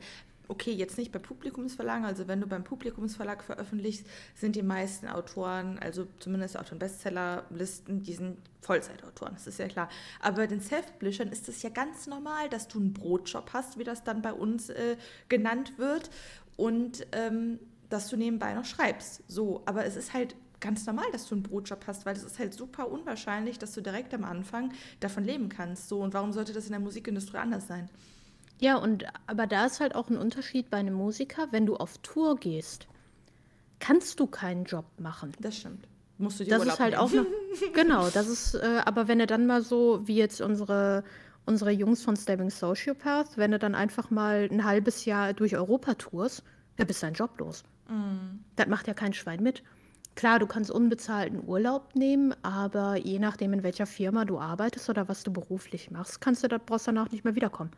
Okay, jetzt nicht bei Publikumsverlagen, also wenn du beim Publikumsverlag veröffentlichst, sind die meisten Autoren, also zumindest Autoren-Bestsellerlisten, die sind Vollzeitautoren, das ist ja klar. Aber bei den Self-Publishern ist es ja ganz normal, dass du einen Brotjob hast, wie das dann bei uns äh, genannt wird, und ähm, dass du nebenbei noch schreibst. So, aber es ist halt ganz normal, dass du einen Brotjob hast, weil es ist halt super unwahrscheinlich, dass du direkt am Anfang davon leben kannst. So, und warum sollte das in der Musikindustrie anders sein? Ja, und aber da ist halt auch ein Unterschied bei einem Musiker, wenn du auf Tour gehst, kannst du keinen Job machen. Das stimmt. Musst du dir Das Urlaub ist halt nehmen. auch noch, genau, das ist, äh, aber wenn du dann mal so, wie jetzt unsere, unsere Jungs von Stabbing Sociopath, wenn du dann einfach mal ein halbes Jahr durch Europa tourst, dann bist du dein Job los. Das macht ja kein Schwein mit. Klar, du kannst unbezahlten Urlaub nehmen, aber je nachdem, in welcher Firma du arbeitest oder was du beruflich machst, kannst du, das brauchst danach nicht mehr wiederkommen.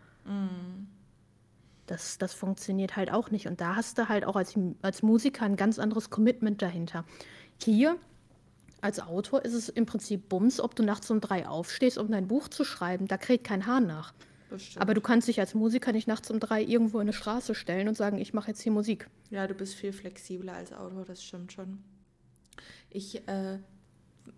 Das, das funktioniert halt auch nicht. Und da hast du halt auch als, als Musiker ein ganz anderes Commitment dahinter. Hier als Autor ist es im Prinzip Bums, ob du nachts um drei aufstehst, um dein Buch zu schreiben. Da kräht kein Hahn nach. Das stimmt. Aber du kannst dich als Musiker nicht nachts um drei irgendwo in eine Straße stellen und sagen, ich mache jetzt hier Musik. Ja, du bist viel flexibler als Autor, das stimmt schon. Ich, äh,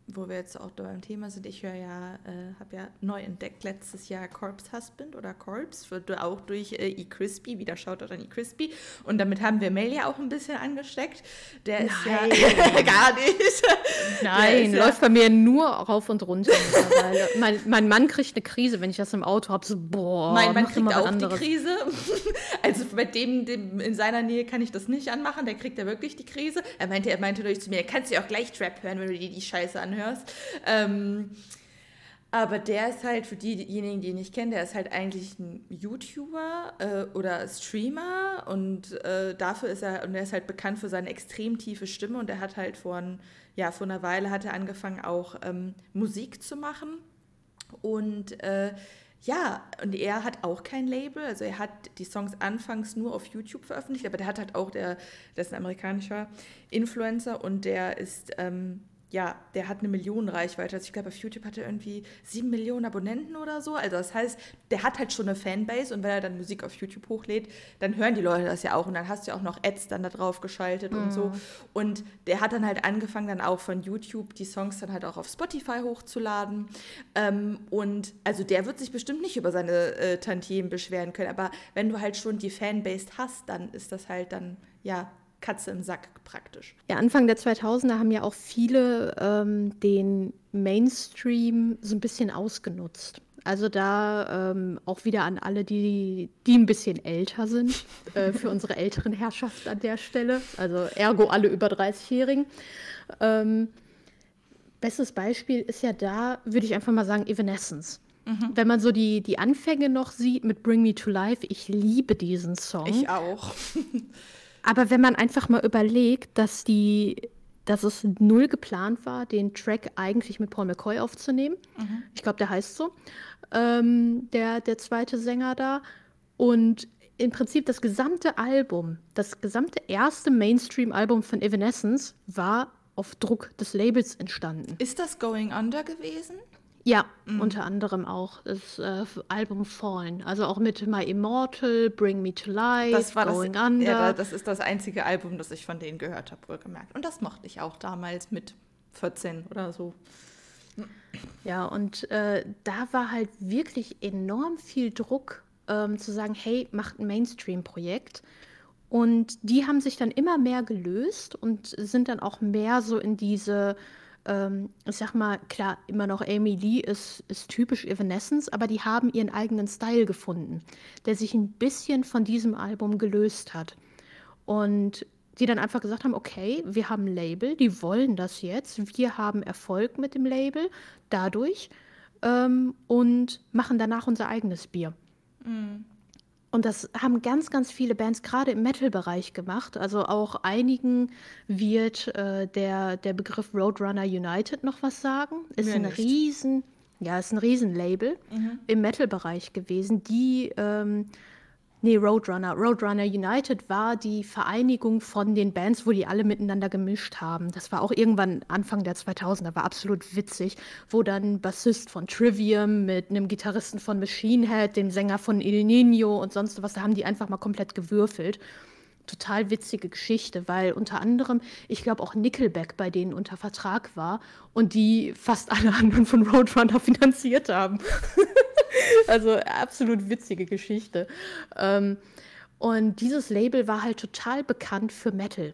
wo wir jetzt auch da beim Thema sind, ich höre ja, äh, habe ja neu entdeckt letztes Jahr Corpse Husband oder Corpse, wird auch durch äh, E. Crispy, wieder Shoutout an E. Crispy. Und damit haben wir Mel ja auch ein bisschen angesteckt. Der ist ja Nein. gar nicht. Nein, ist ja- läuft bei mir nur rauf und runter mein, mein Mann kriegt eine Krise, wenn ich das im Auto habe. So, boah, mein Mann kriegt auch die anderes. Krise. Also bei dem, dem in seiner Nähe kann ich das nicht anmachen. Der kriegt ja wirklich die Krise. Er meinte, er meinte durch zu mir, kannst du ja auch gleich Trap hören, wenn du dir die Scheiße anhörst. Ähm, aber der ist halt, für diejenigen, die ihn nicht kennen, der ist halt eigentlich ein YouTuber äh, oder Streamer und äh, dafür ist er, und er ist halt bekannt für seine extrem tiefe Stimme und er hat halt vor, ein, ja, vor einer Weile hat er angefangen auch ähm, Musik zu machen und äh, ja, und er hat auch kein Label. Also er hat die Songs anfangs nur auf YouTube veröffentlicht, aber der hat halt auch, der, der ist ein amerikanischer Influencer und der ist, ähm, ja, der hat eine Million Reichweite. Also ich glaube, auf YouTube hat er irgendwie sieben Millionen Abonnenten oder so. Also das heißt, der hat halt schon eine Fanbase und wenn er dann Musik auf YouTube hochlädt, dann hören die Leute das ja auch und dann hast du ja auch noch Ads dann da drauf geschaltet und so. Und der hat dann halt angefangen, dann auch von YouTube die Songs dann halt auch auf Spotify hochzuladen. Ähm, und also der wird sich bestimmt nicht über seine äh, Tantiemen beschweren können, aber wenn du halt schon die Fanbase hast, dann ist das halt dann, ja, Katze im Sack praktisch. Ja, Anfang der 2000er haben ja auch viele ähm, den Mainstream so ein bisschen ausgenutzt. Also da ähm, auch wieder an alle, die, die ein bisschen älter sind, äh, für unsere älteren Herrschaft an der Stelle, also ergo alle über 30-Jährigen. Ähm, bestes Beispiel ist ja da, würde ich einfach mal sagen, Evanescence. Wenn man so die, die Anfänge noch sieht mit Bring Me to Life, ich liebe diesen Song. Ich auch. Aber wenn man einfach mal überlegt, dass die, dass es null geplant war, den Track eigentlich mit Paul McCoy aufzunehmen. Ich glaube, der heißt so. Ähm, der, der zweite Sänger da. Und im Prinzip das gesamte Album, das gesamte erste Mainstream-Album von Evanescence war auf Druck des Labels entstanden. Ist das Going Under gewesen? Ja, unter anderem auch das äh, Album Fallen. Also auch mit My Immortal, Bring Me to Life, Das war das, Going Under. ja, das ist das einzige Album, das ich von denen gehört habe, wohlgemerkt. Und das mochte ich auch damals mit 14 oder so. Ja, und äh, da war halt wirklich enorm viel Druck, ähm, zu sagen, hey, macht ein Mainstream-Projekt. Und die haben sich dann immer mehr gelöst und sind dann auch mehr so in diese, ähm, ich sag mal, klar, immer noch Amy Lee ist, ist typisch Evanescence, aber die haben ihren eigenen Style gefunden, der sich ein bisschen von diesem Album gelöst hat. Und die dann einfach gesagt haben, okay, wir haben ein Label, die wollen das jetzt, wir haben Erfolg mit dem Label dadurch ähm, und machen danach unser eigenes Bier. Und das haben ganz, ganz viele Bands gerade im Metal-Bereich gemacht. Also auch einigen wird äh, der, der Begriff Roadrunner United noch was sagen. Ist Mir ein nicht. riesen, ja, ist ein Riesenlabel im Metal-Bereich gewesen, die ähm, Nee, Roadrunner. Roadrunner United war die Vereinigung von den Bands, wo die alle miteinander gemischt haben. Das war auch irgendwann Anfang der 2000er, war absolut witzig, wo dann Bassist von Trivium mit einem Gitarristen von Machine Head, dem Sänger von Il Nino und sonst was, da haben die einfach mal komplett gewürfelt. Total witzige Geschichte, weil unter anderem, ich glaube auch Nickelback bei denen unter Vertrag war und die fast alle anderen von Roadrunner finanziert haben. Also absolut witzige Geschichte. Ähm, und dieses Label war halt total bekannt für Metal.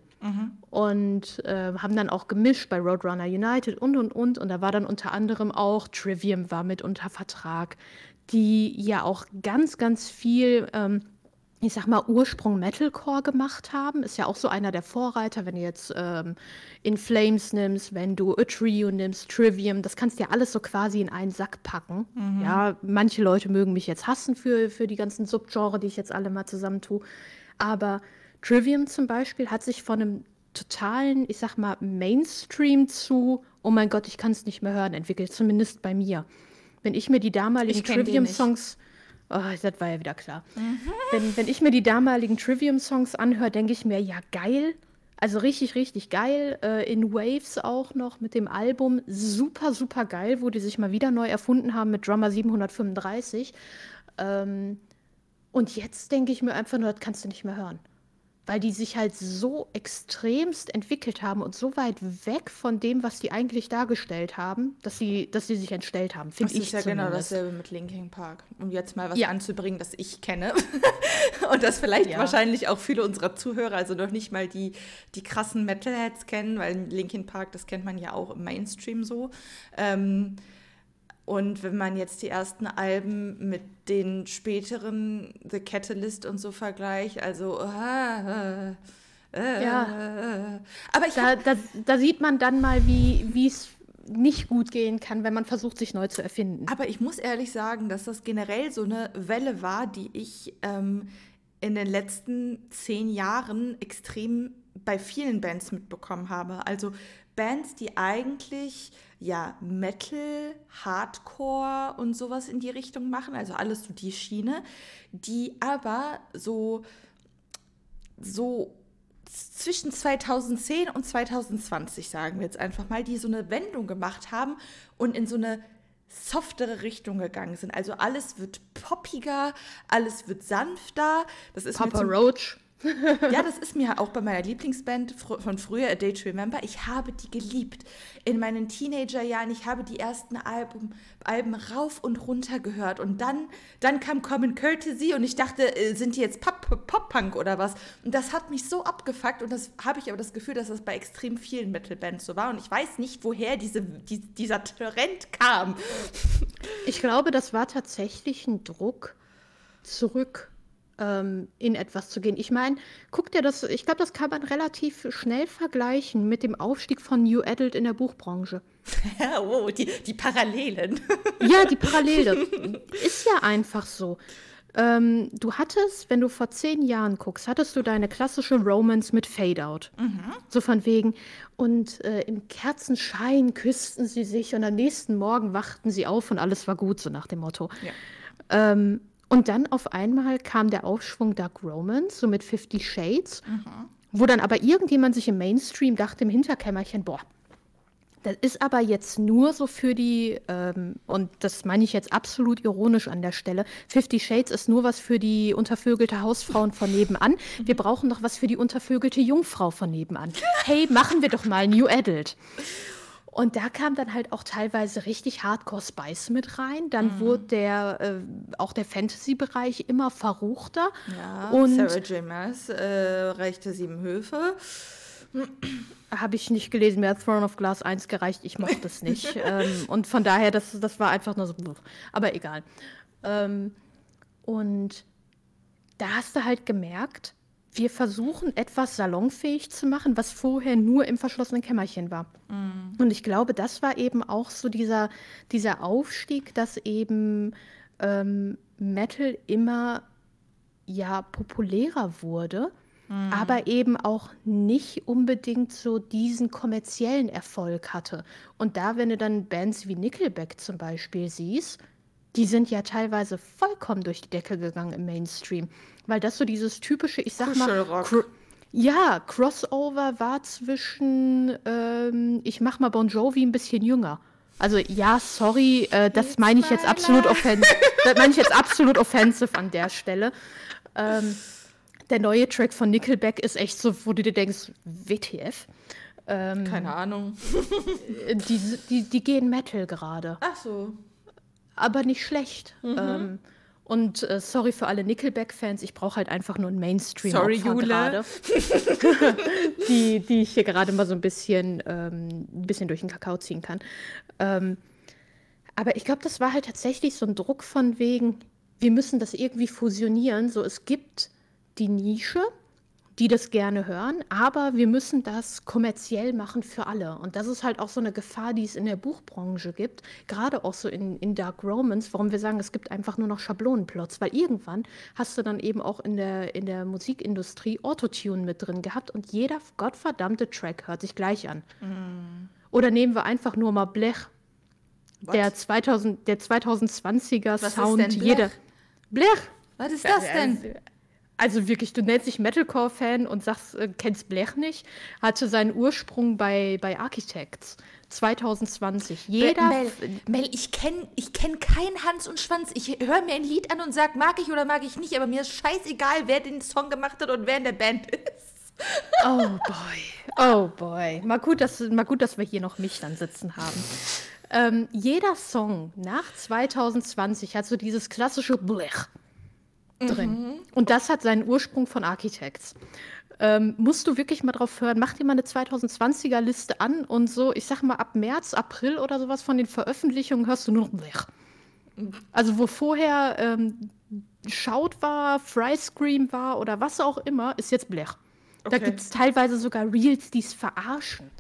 Und äh, haben dann auch gemischt bei Roadrunner United und und und. Und da war dann unter anderem auch Trivium war mit unter Vertrag. die ja auch ganz, ganz viel ähm, ich sag mal, Ursprung Metalcore gemacht haben. Ist ja auch so einer der Vorreiter, wenn du jetzt ähm, In Flames nimmst, wenn du A Trio nimmst, Trivium, das kannst du ja alles so quasi in einen Sack packen. Mhm. Ja, manche Leute mögen mich jetzt hassen für, für die ganzen Subgenre, die ich jetzt alle mal zusammentue. Aber Trivium zum Beispiel hat sich von einem totalen, ich sag mal, Mainstream zu, oh mein Gott, ich kann es nicht mehr hören, entwickelt, zumindest bei mir. Wenn ich mir die damaligen Trivium-Songs Oh, das war ja wieder klar. Mhm. Wenn, wenn ich mir die damaligen Trivium-Songs anhöre, denke ich mir, ja, geil. Also richtig, richtig geil. Äh, in Waves auch noch mit dem Album. Super, super geil, wo die sich mal wieder neu erfunden haben mit Drummer 735. Ähm, und jetzt denke ich mir einfach nur, das kannst du nicht mehr hören weil die sich halt so extremst entwickelt haben und so weit weg von dem, was die eigentlich dargestellt haben, dass sie, dass sie sich entstellt haben, finde ich. Das ist ja genau zumindest. genau dasselbe mit Linkin Park. Um jetzt mal was ja. anzubringen, das ich kenne. und das vielleicht ja. wahrscheinlich auch viele unserer Zuhörer, also noch nicht mal die, die krassen Metalheads kennen, weil Linkin Park, das kennt man ja auch im Mainstream so. Ähm, und wenn man jetzt die ersten Alben mit den späteren The Catalyst und so vergleicht, also äh, äh, ja. aber ich da, da, da, sieht man dann mal, wie es nicht gut gehen kann, wenn man versucht, sich neu zu erfinden. Aber ich muss ehrlich sagen, dass das generell so eine Welle war, die ich ähm, in den letzten zehn Jahren extrem bei vielen Bands mitbekommen habe. Also Bands, die eigentlich ja Metal, Hardcore und sowas in die Richtung machen, also alles so die Schiene, die aber so so zwischen 2010 und 2020, sagen wir jetzt einfach mal, die so eine Wendung gemacht haben und in so eine softere Richtung gegangen sind. Also alles wird poppiger, alles wird sanfter. Das ist Papa Roach. ja, das ist mir auch bei meiner Lieblingsband von früher, A Day to Remember. Ich habe die geliebt. In meinen Teenagerjahren, ich habe die ersten Album, Alben rauf und runter gehört. Und dann, dann kam Common Courtesy und ich dachte, äh, sind die jetzt Pop-Punk oder was? Und das hat mich so abgefuckt und das habe ich aber das Gefühl, dass das bei extrem vielen Metal-Bands so war. Und ich weiß nicht, woher diese, die, dieser Trend kam. Ich glaube, das war tatsächlich ein Druck zurück ähm, in etwas zu gehen. Ich meine, guck dir das, ich glaube, das kann man relativ schnell vergleichen mit dem Aufstieg von New Adult in der Buchbranche. Ja, wow, die, die Parallelen. ja, die Parallele. Ist ja einfach so. Ähm, du hattest, wenn du vor zehn Jahren guckst, hattest du deine klassische Romance mit Fade-Out. Mhm. So von wegen. Und äh, im Kerzenschein küssten sie sich und am nächsten Morgen wachten sie auf und alles war gut, so nach dem Motto. Ja. Ähm, und dann auf einmal kam der Aufschwung Dark Romance, so mit Fifty Shades, mhm. wo dann aber irgendjemand sich im Mainstream dachte, im Hinterkämmerchen, boah, das ist aber jetzt nur so für die, ähm, und das meine ich jetzt absolut ironisch an der Stelle, Fifty Shades ist nur was für die untervögelte Hausfrauen von nebenan. Wir brauchen noch was für die untervögelte Jungfrau von nebenan. Hey, machen wir doch mal New Adult. Und da kam dann halt auch teilweise richtig Hardcore Spice mit rein. Dann mhm. wurde der äh, auch der Fantasy-Bereich immer verruchter. Ja, und Sarah J. Maas, äh, Rechte Sieben Höfe. Habe ich nicht gelesen, mir hat Throne of Glass 1 gereicht, ich mochte es nicht. ähm, und von daher, das, das war einfach nur so, aber egal. Ähm, und da hast du halt gemerkt, wir versuchen etwas salonfähig zu machen, was vorher nur im verschlossenen Kämmerchen war. Mm. Und ich glaube, das war eben auch so dieser, dieser Aufstieg, dass eben ähm, Metal immer ja populärer wurde, mm. aber eben auch nicht unbedingt so diesen kommerziellen Erfolg hatte. Und da, wenn du dann Bands wie Nickelback zum Beispiel siehst, die sind ja teilweise vollkommen durch die Decke gegangen im Mainstream. Weil das so dieses typische, ich sag mal. Cr ja, Crossover war zwischen, ähm, ich mach mal Bon Jovi ein bisschen jünger. Also ja, sorry, äh, das meine ich jetzt absolut offensiv. das meine ich jetzt absolut offensive an der Stelle. Ähm, der neue Track von Nickelback ist echt so, wo du dir denkst, WTF. Ähm, Keine Ahnung. die, die, die gehen Metal gerade. Ach so aber nicht schlecht. Mhm. Ähm, und äh, sorry für alle Nickelback-Fans, ich brauche halt einfach nur ein mainstream Sorry, Jule. gerade. die, die ich hier gerade mal so ein bisschen, ähm, ein bisschen durch den Kakao ziehen kann. Ähm, Aber ich glaube, das war halt tatsächlich so ein Druck von wegen, wir müssen das irgendwie fusionieren. So, es gibt die Nische, die das gerne hören, aber wir müssen das kommerziell machen für alle. Und das ist halt auch so eine Gefahr, die es in der Buchbranche gibt, gerade auch so in, in Dark Romans, warum wir sagen, es gibt einfach nur noch Schablonenplots, weil irgendwann hast du dann eben auch in der, in der Musikindustrie Autotune mit drin gehabt und jeder gottverdammte Track hört sich gleich an. Mm. Oder nehmen wir einfach nur mal Blech. Der, 2000, der 2020er Was Sound, ist denn Blech? jeder. Blech! Was ist das denn? Also wirklich, du nennst dich Metalcore-Fan und sagst, äh, kennst Blech nicht, hatte seinen Ursprung bei, bei Architects 2020. Jeder. Mel, Mel ich kenne ich kenn keinen Hans und Schwanz. Ich höre mir ein Lied an und sag, mag ich oder mag ich nicht, aber mir ist scheißegal, wer den Song gemacht hat und wer in der Band ist. Oh boy, oh boy. Mal gut, dass, mal gut, dass wir hier noch mich dann sitzen haben. Ähm, jeder Song nach 2020 hat so dieses klassische Blech drin. Mhm. Und das hat seinen Ursprung von Architects. Ähm, musst du wirklich mal drauf hören, mach dir mal eine 2020er Liste an und so, ich sag mal, ab März, April oder sowas von den Veröffentlichungen hörst du nur noch Blech. Also wo vorher ähm, Shout war, Fry Scream war oder was auch immer, ist jetzt Blech. Okay. Da gibt es teilweise sogar Reels, die es verarschen.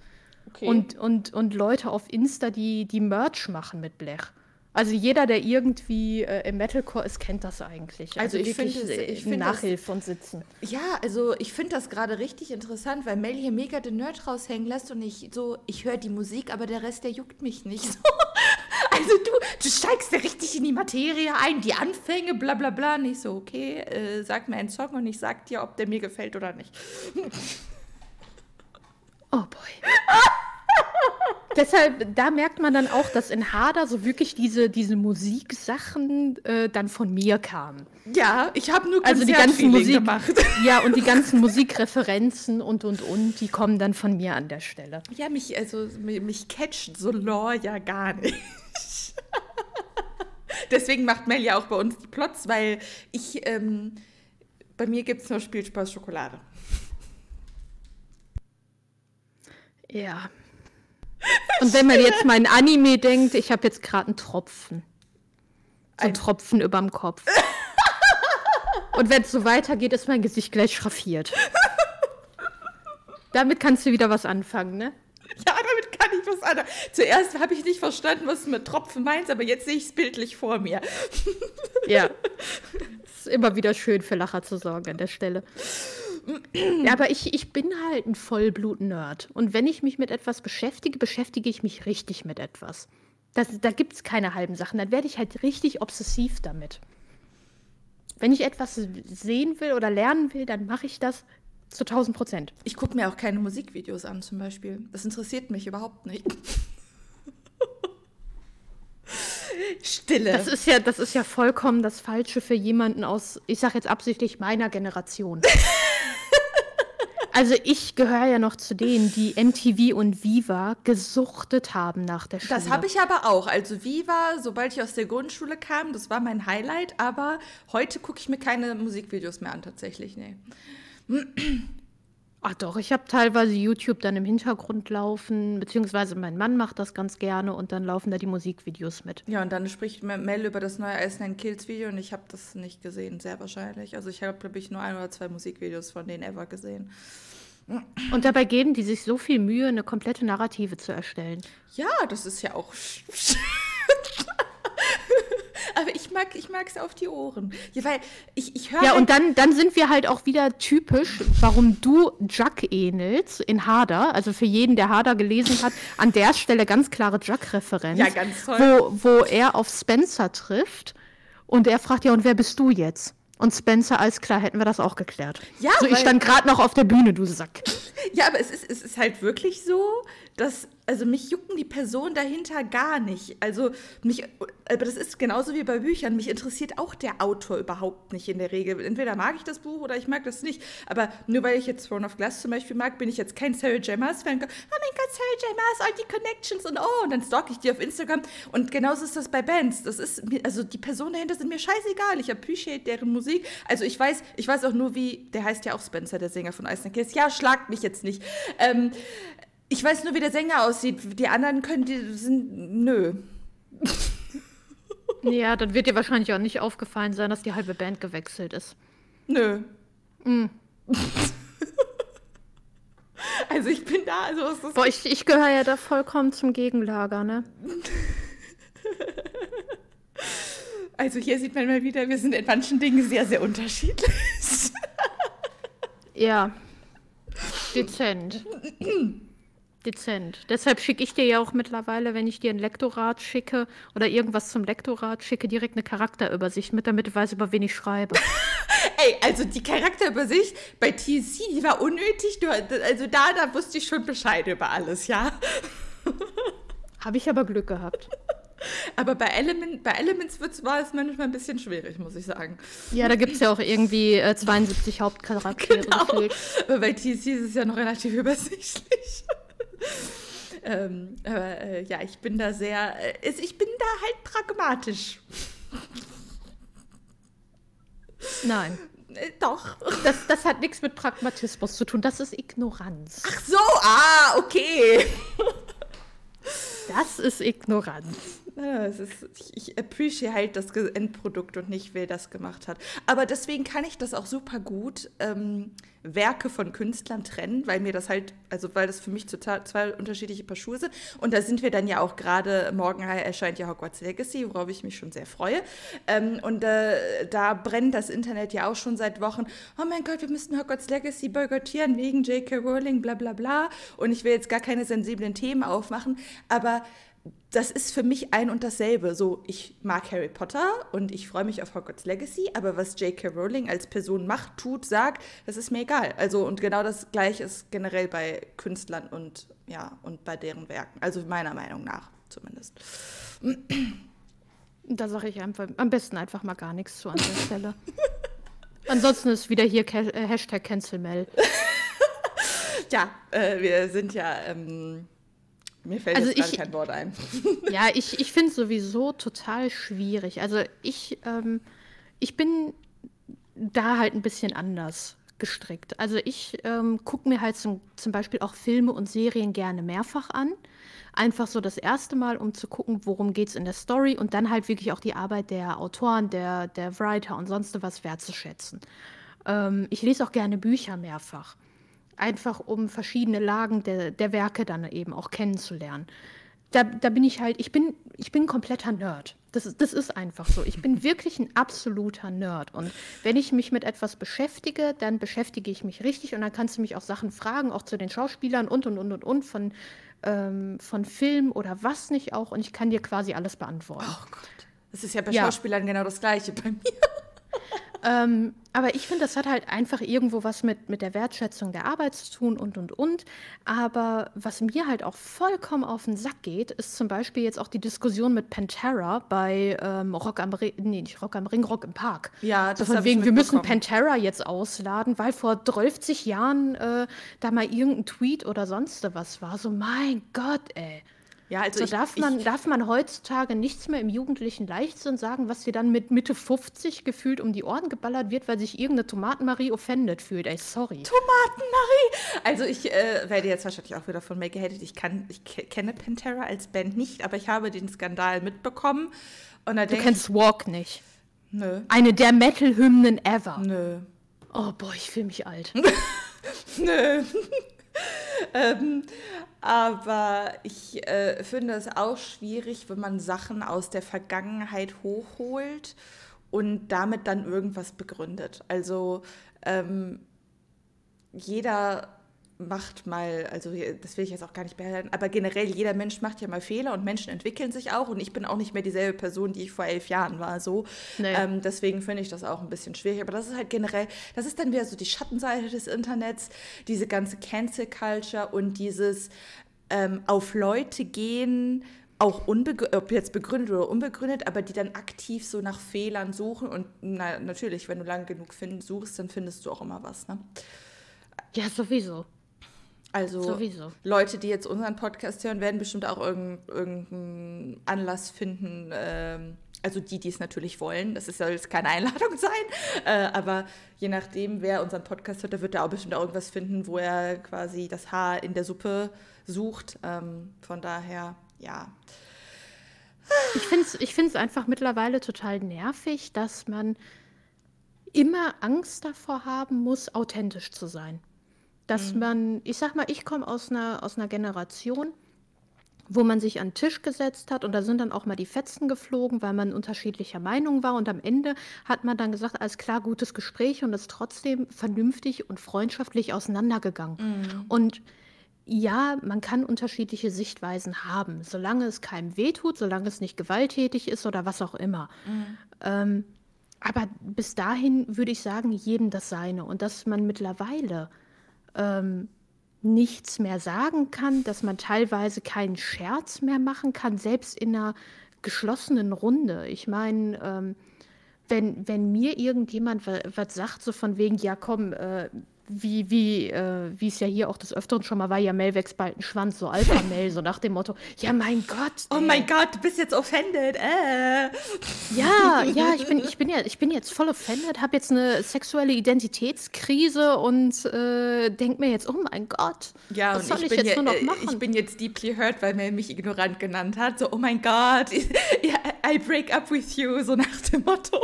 Okay. Und, und, und Leute auf Insta, die, die Merch machen mit Blech. Also jeder, der irgendwie äh, im Metalcore ist, kennt das eigentlich. Also, also ich finde ich find Nachhilfe und Sitzen. Ja, also ich finde das gerade richtig interessant, weil Mel hier mega den Nerd raushängen lässt und ich so, ich höre die Musik, aber der Rest, der juckt mich nicht. So. Also du, du steigst ja richtig in die Materie ein, die Anfänge, bla bla bla. Nicht so, okay, äh, sag mir einen Song und ich sag dir, ob der mir gefällt oder nicht. Oh boy. Deshalb, da merkt man dann auch, dass in Hader so wirklich diese, diese Musiksachen äh, dann von mir kamen. Ja, ich habe nur also die ganzen Musik gemacht. Ja, und die ganzen Musikreferenzen und und und, die kommen dann von mir an der Stelle. Ja, mich, also mich, mich catcht so Lore ja gar nicht. Deswegen macht Mel ja auch bei uns die Plots, weil ich, ähm, bei mir gibt es nur Spielspaß Schokolade. Ja, und wenn man jetzt mal in Anime denkt, ich habe jetzt gerade einen Tropfen. So einen Tropfen überm Kopf. Und wenn es so weitergeht, ist mein Gesicht gleich schraffiert. Damit kannst du wieder was anfangen, ne? Ja, damit kann ich was anfangen. Zuerst habe ich nicht verstanden, was du mit Tropfen meinst, aber jetzt sehe ich es bildlich vor mir. Ja. Es ist immer wieder schön für Lacher zu sorgen an der Stelle. Ja, aber ich, ich bin halt ein Vollblut-Nerd. Und wenn ich mich mit etwas beschäftige, beschäftige ich mich richtig mit etwas. Das, da gibt es keine halben Sachen. Dann werde ich halt richtig obsessiv damit. Wenn ich etwas sehen will oder lernen will, dann mache ich das zu 1000 Prozent. Ich gucke mir auch keine Musikvideos an, zum Beispiel. Das interessiert mich überhaupt nicht. Stille. Das ist ja, das ist ja vollkommen das Falsche für jemanden aus, ich sage jetzt absichtlich meiner Generation. Also ich gehöre ja noch zu denen, die MTV und Viva gesuchtet haben nach der Schule. Das habe ich aber auch. Also Viva, sobald ich aus der Grundschule kam, das war mein Highlight. Aber heute gucke ich mir keine Musikvideos mehr an, tatsächlich. Nee. Ach doch, ich habe teilweise YouTube dann im Hintergrund laufen, beziehungsweise mein Mann macht das ganz gerne und dann laufen da die Musikvideos mit. Ja, und dann spricht Mel über das neue Ice Nine Kills Video und ich habe das nicht gesehen, sehr wahrscheinlich. Also ich habe, glaube ich, nur ein oder zwei Musikvideos von denen ever gesehen. Und dabei geben die sich so viel Mühe, eine komplette Narrative zu erstellen. Ja, das ist ja auch. Aber ich mag ich es auf die Ohren. Ja, weil ich, ich höre. Ja, halt und dann, dann sind wir halt auch wieder typisch, warum du Jack ähnelst in Hader. Also für jeden, der Hader gelesen hat, an der Stelle ganz klare Jack-Referenz. Ja, ganz toll. Wo, wo er auf Spencer trifft und er fragt ja, und wer bist du jetzt? Und Spencer, alles klar, hätten wir das auch geklärt. Ja, so, ich stand gerade noch auf der Bühne, du Sack. Ja, aber es ist, es ist halt wirklich so, dass, also mich jucken die Personen dahinter gar nicht. Also mich, aber das ist genauso wie bei Büchern. Mich interessiert auch der Autor überhaupt nicht in der Regel. Entweder mag ich das Buch oder ich mag das nicht. Aber nur weil ich jetzt Throne of Glass zum Beispiel mag, bin ich jetzt kein Sarah J. Maas-Fan. Oh mein Gott, Sarah J. Maas, all die Connections und oh, und dann stalk ich die auf Instagram. Und genauso ist das bei Bands. Das ist, also die Personen dahinter sind mir scheißegal. Ich appreciate deren Musik. Also ich weiß, ich weiß auch nur, wie, der heißt ja auch Spencer, der Sänger von Ice Kiss. Ja, schlagt mich jetzt nicht. Ähm, ich weiß nur, wie der Sänger aussieht. Die anderen können, die sind, nö. Ja, dann wird dir wahrscheinlich auch nicht aufgefallen sein, dass die halbe Band gewechselt ist. Nö. Mm. also ich bin da, also was ist Boah, ich, ich gehöre ja da vollkommen zum Gegenlager, ne? Also hier sieht man mal wieder, wir sind in manchen Dingen sehr, sehr unterschiedlich. ja. Dezent. Dezent. Deshalb schicke ich dir ja auch mittlerweile, wenn ich dir ein Lektorat schicke oder irgendwas zum Lektorat schicke, direkt eine Charakterübersicht mit, damit du weißt, über wen ich schreibe. Ey, also die Charakterübersicht bei TC, die war unnötig. Du, also da, da wusste ich schon Bescheid über alles, ja. Habe ich aber Glück gehabt. Aber bei, Element, bei Elements war es manchmal ein bisschen schwierig, muss ich sagen. Ja, da gibt es ja auch irgendwie äh, 72 Hauptcharaktere. Genau. Aber bei TC ist es ja noch relativ übersichtlich. Ähm, aber äh, ja, ich bin da sehr, äh, ich bin da halt pragmatisch. Nein. Äh, doch. Das, das hat nichts mit Pragmatismus zu tun, das ist Ignoranz. Ach so, ah, okay. Das ist Ignoranz. Ist, ich, ich appreciate halt das Endprodukt und nicht, wer das gemacht hat. Aber deswegen kann ich das auch super gut ähm, Werke von Künstlern trennen, weil mir das halt, also weil das für mich total zwei unterschiedliche Paar Schuhe sind. Und da sind wir dann ja auch gerade, morgen erscheint ja Hogwarts Legacy, worauf ich mich schon sehr freue. Ähm, und äh, da brennt das Internet ja auch schon seit Wochen. Oh mein Gott, wir müssten Hogwarts Legacy boykottieren wegen J.K. Rowling, bla bla bla. Und ich will jetzt gar keine sensiblen Themen aufmachen, aber das ist für mich ein und dasselbe. So, ich mag Harry Potter und ich freue mich auf Hogwarts Legacy, aber was J.K. Rowling als Person macht, tut, sagt, das ist mir egal. Also, und genau das Gleiche ist generell bei Künstlern und, ja, und bei deren Werken. Also, meiner Meinung nach zumindest. Da sage ich einfach, am besten einfach mal gar nichts zu an der Stelle. Ansonsten ist wieder hier äh, Hashtag CancelMel. ja, äh, wir sind ja. Ähm mir fällt also jetzt ich, kein Wort ein. ja, ich, ich finde es sowieso total schwierig. Also ich, ähm, ich bin da halt ein bisschen anders gestrickt. Also ich ähm, gucke mir halt zum, zum Beispiel auch Filme und Serien gerne mehrfach an. Einfach so das erste Mal, um zu gucken, worum geht es in der Story und dann halt wirklich auch die Arbeit der Autoren, der, der Writer und sonst was wertzuschätzen. Ähm, ich lese auch gerne Bücher mehrfach einfach um verschiedene Lagen der, der Werke dann eben auch kennenzulernen. Da, da bin ich halt, ich bin, ich bin ein kompletter Nerd. Das ist, das ist einfach so. Ich bin wirklich ein absoluter Nerd. Und wenn ich mich mit etwas beschäftige, dann beschäftige ich mich richtig und dann kannst du mich auch Sachen fragen, auch zu den Schauspielern und und und und und von, ähm, von Film oder was nicht auch. Und ich kann dir quasi alles beantworten. Oh Gott. Das ist ja bei ja. Schauspielern genau das Gleiche bei mir. Ähm, aber ich finde, das hat halt einfach irgendwo was mit, mit der Wertschätzung der Arbeit zu tun und, und, und. Aber was mir halt auch vollkommen auf den Sack geht, ist zum Beispiel jetzt auch die Diskussion mit Pantera bei ähm, Rock am Ring, nee, nicht Rock am Ring, Rock im Park. Ja, das so von wegen, wir müssen Pantera jetzt ausladen, weil vor 30 Jahren äh, da mal irgendein Tweet oder sonst was war. So, mein Gott, ey. Ja, also so ich, darf, man, ich, darf man heutzutage nichts mehr im jugendlichen Leichtsinn sagen, was dir dann mit Mitte 50 gefühlt um die Ohren geballert wird, weil sich irgendeine Tomatenmarie offended fühlt. Ey, sorry. Tomatenmarie! Also ich äh, werde jetzt wahrscheinlich auch wieder von mir gehatet. Ich, kann, ich kenne Pantera als Band nicht, aber ich habe den Skandal mitbekommen. Und da du kennst Walk nicht. Nö. Eine der Metal-Hymnen ever. Nö. Oh boah, ich fühle mich alt. Nö. ähm, aber ich äh, finde es auch schwierig, wenn man Sachen aus der Vergangenheit hochholt und damit dann irgendwas begründet. Also ähm, jeder macht mal, also das will ich jetzt auch gar nicht behalten, aber generell jeder Mensch macht ja mal Fehler und Menschen entwickeln sich auch und ich bin auch nicht mehr dieselbe Person, die ich vor elf Jahren war. So, nee. ähm, deswegen finde ich das auch ein bisschen schwierig. Aber das ist halt generell, das ist dann wieder so die Schattenseite des Internets, diese ganze Cancel Culture und dieses ähm, auf Leute gehen, auch ob jetzt begründet oder unbegründet, aber die dann aktiv so nach Fehlern suchen und na, natürlich, wenn du lang genug find, suchst, dann findest du auch immer was. Ne? Ja, sowieso. Also Sowieso. Leute, die jetzt unseren Podcast hören, werden bestimmt auch irgendeinen Anlass finden. Ähm, also die, die es natürlich wollen. Das soll jetzt keine Einladung sein. Äh, aber je nachdem, wer unseren Podcast hört, der wird da auch bestimmt auch irgendwas finden, wo er quasi das Haar in der Suppe sucht. Ähm, von daher, ja. Ich finde es ich find's einfach mittlerweile total nervig, dass man immer Angst davor haben muss, authentisch zu sein. Dass Mhm. man, ich sag mal, ich komme aus einer, aus einer Generation, wo man sich an den Tisch gesetzt hat und da sind dann auch mal die Fetzen geflogen, weil man unterschiedlicher Meinung war und am Ende hat man dann gesagt, alles klar, gutes Gespräch und ist trotzdem vernünftig und freundschaftlich auseinandergegangen. Und ja, man kann unterschiedliche Sichtweisen haben, solange es keinem wehtut, solange es nicht gewalttätig ist oder was auch immer. Ähm, aber bis dahin würde ich sagen, jedem das Seine. Und dass man mittlerweile ähm, nichts mehr sagen kann, dass man teilweise keinen Scherz mehr machen kann, selbst in einer geschlossenen Runde. Ich meine, ähm, wenn, wenn mir irgendjemand wa- was sagt, so von wegen, ja komm, äh, wie, wie, äh, wie es ja hier auch des Öfteren schon mal war, ja, Mel wächst bald ein Schwanz, so Alpha-Mel, so nach dem Motto, ja, mein Gott. Oh ey. mein Gott, du bist jetzt offended. Äh. Ja, ja, ich bin, ich bin, ja, ich bin jetzt voll offended, habe jetzt eine sexuelle Identitätskrise und äh, denk mir jetzt, oh mein Gott, Ja, was soll ich ich, bin, jetzt ja, nur noch äh, machen? ich bin jetzt deeply hurt, weil Mel mich ignorant genannt hat. So, oh mein Gott, I break up with you, so nach dem Motto.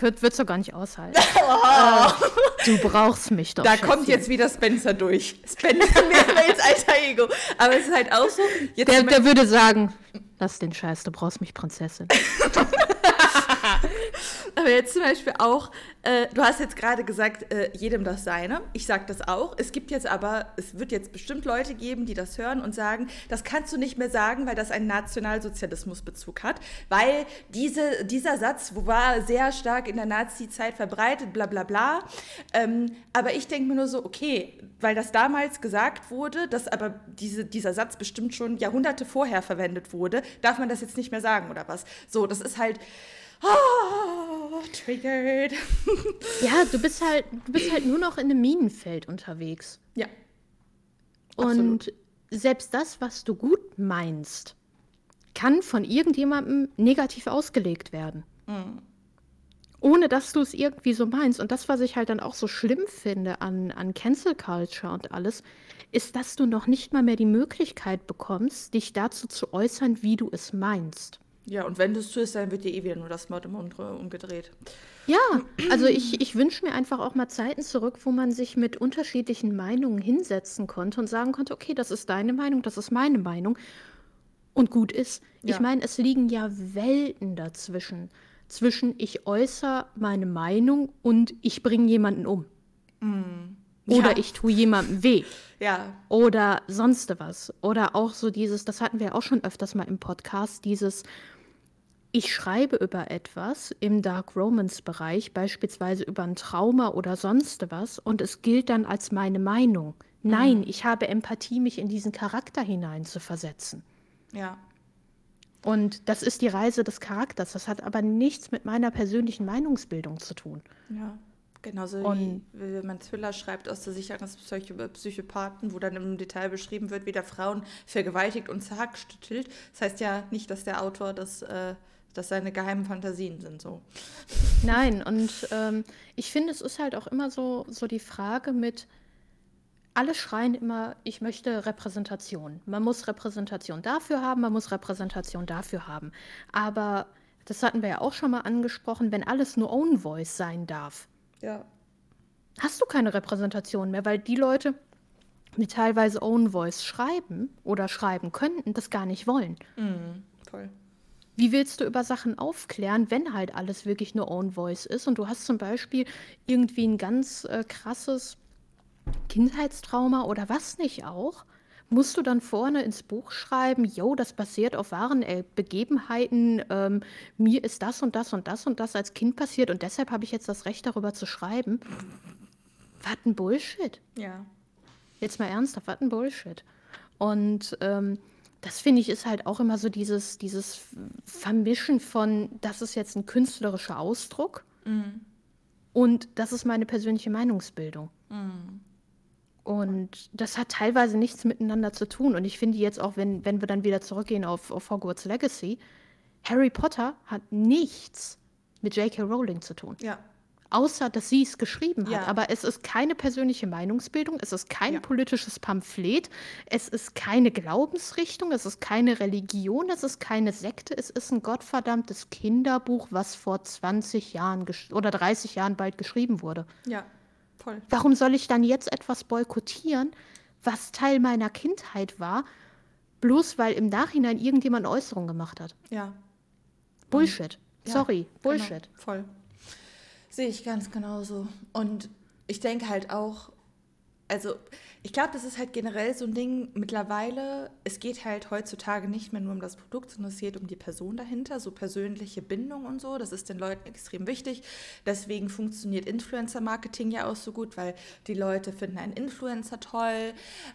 das wird's doch gar nicht aushalten. äh, du brauchst mich doch. Da kommt Schätzchen. jetzt wieder Spencer durch. Spencer Mels alter Ego. Aber es ist halt auch so, jetzt Der, der würde sagen, lass den Scheiß, du brauchst mich Prinzessin. Aber jetzt zum Beispiel auch, äh, du hast jetzt gerade gesagt, äh, jedem das Seine. Ich sage das auch. Es gibt jetzt aber, es wird jetzt bestimmt Leute geben, die das hören und sagen, das kannst du nicht mehr sagen, weil das einen Nationalsozialismusbezug hat. Weil diese, dieser Satz war sehr stark in der Nazi-Zeit verbreitet, bla bla bla. Ähm, aber ich denke mir nur so, okay, weil das damals gesagt wurde, dass aber diese, dieser Satz bestimmt schon Jahrhunderte vorher verwendet wurde, darf man das jetzt nicht mehr sagen oder was? So, das ist halt. Oh, triggered. Ja, du bist halt, du bist halt nur noch in einem Minenfeld unterwegs. Ja. Und selbst das, was du gut meinst, kann von irgendjemandem negativ ausgelegt werden. Ohne dass du es irgendwie so meinst. Und das, was ich halt dann auch so schlimm finde an, an Cancel Culture und alles, ist, dass du noch nicht mal mehr die Möglichkeit bekommst, dich dazu zu äußern, wie du es meinst. Ja, und wenn du es tust, dann wird dir eh wieder nur das Wort im Mund umgedreht. Ja, also ich, ich wünsche mir einfach auch mal Zeiten zurück, wo man sich mit unterschiedlichen Meinungen hinsetzen konnte und sagen konnte, okay, das ist deine Meinung, das ist meine Meinung und gut ist. Ich Ja. meine, es liegen ja Welten dazwischen. Zwischen ich äußere meine Meinung und ich bringe jemanden um. Oder Ja. ich tue jemandem weh. Ja, Oder sonst was. Oder auch so dieses, das hatten wir auch schon öfters mal im Podcast, dieses, ich schreibe über etwas im Dark Romance Bereich, beispielsweise über ein Trauma oder sonst was, und es gilt dann als meine Meinung. Nein, ich habe Empathie, mich in diesen Charakter hinein zu versetzen. ja. Und das ist die Reise des Charakters. Das hat aber nichts mit meiner persönlichen Meinungsbildung zu tun. Ja. Genauso Und- wie wenn man Thriller schreibt aus der Sicht eines Psycho Psychopathen, wo dann im Detail beschrieben wird, wie der Frauen vergewaltigt und zerhackstückelt. Das heißt ja nicht, dass der Autor das, äh, dass seine geheimen Fantasien sind. So. Nein, und ähm, ich finde, es ist halt auch immer so, so die Frage mit, alle schreien immer, ich möchte Repräsentation. Man muss Repräsentation dafür haben, man muss Repräsentation dafür haben. Aber das hatten wir ja auch schon mal angesprochen, wenn alles nur Own Voice sein darf, Ja. hast du keine Repräsentation mehr, weil die Leute, die teilweise Own Voice schreiben oder schreiben könnten, das gar nicht wollen. Mhm. Voll. Wie willst du über Sachen aufklären, wenn halt alles wirklich nur Own Voice ist und du hast zum Beispiel irgendwie ein ganz äh, krasses Kindheitstrauma oder was nicht auch? Musst du dann vorne ins Buch schreiben, yo, das basiert auf wahren äh, Begebenheiten, ähm, mir ist das und das und das und das als Kind passiert und deshalb habe ich jetzt das Recht darüber zu schreiben? Was ein Bullshit. Ja. Jetzt mal ernsthaft, was ein Bullshit. Und ähm, das finde ich ist halt auch immer so dieses, dieses Vermischen von, das ist jetzt ein künstlerischer Ausdruck und das ist meine persönliche Meinungsbildung. Und das hat teilweise nichts miteinander zu tun. Und ich finde jetzt auch, wenn, wenn wir dann wieder zurückgehen auf, auf Hogwarts Legacy, Harry Potter hat nichts mit J.K. Rowling zu tun. Ja. außer dass sie es geschrieben hat. Ja. Aber es ist keine persönliche Meinungsbildung, es ist kein Ja. politisches Pamphlet, es ist keine Glaubensrichtung, es ist keine Religion, es ist keine Sekte, es ist ein gottverdammtes Kinderbuch, was vor 20 Jahren oder 30 Jahren bald geschrieben wurde. Ja, voll. Warum soll ich dann jetzt etwas boykottieren, was Teil meiner Kindheit war, bloß weil im Nachhinein irgendjemand Äußerung gemacht hat? Ja. Bullshit. Ja, Sorry, genau, Bullshit. voll. Sehe ich ganz genauso. Und ich denke halt auch, also ich glaube, das ist halt generell so ein Ding mittlerweile, es geht halt heutzutage nicht mehr nur um das Produkt, sondern es geht um die Person dahinter, so persönliche Bindung und so. Das ist den Leuten extrem wichtig. Deswegen funktioniert Influencer-Marketing ja auch so gut, weil die Leute finden einen Influencer toll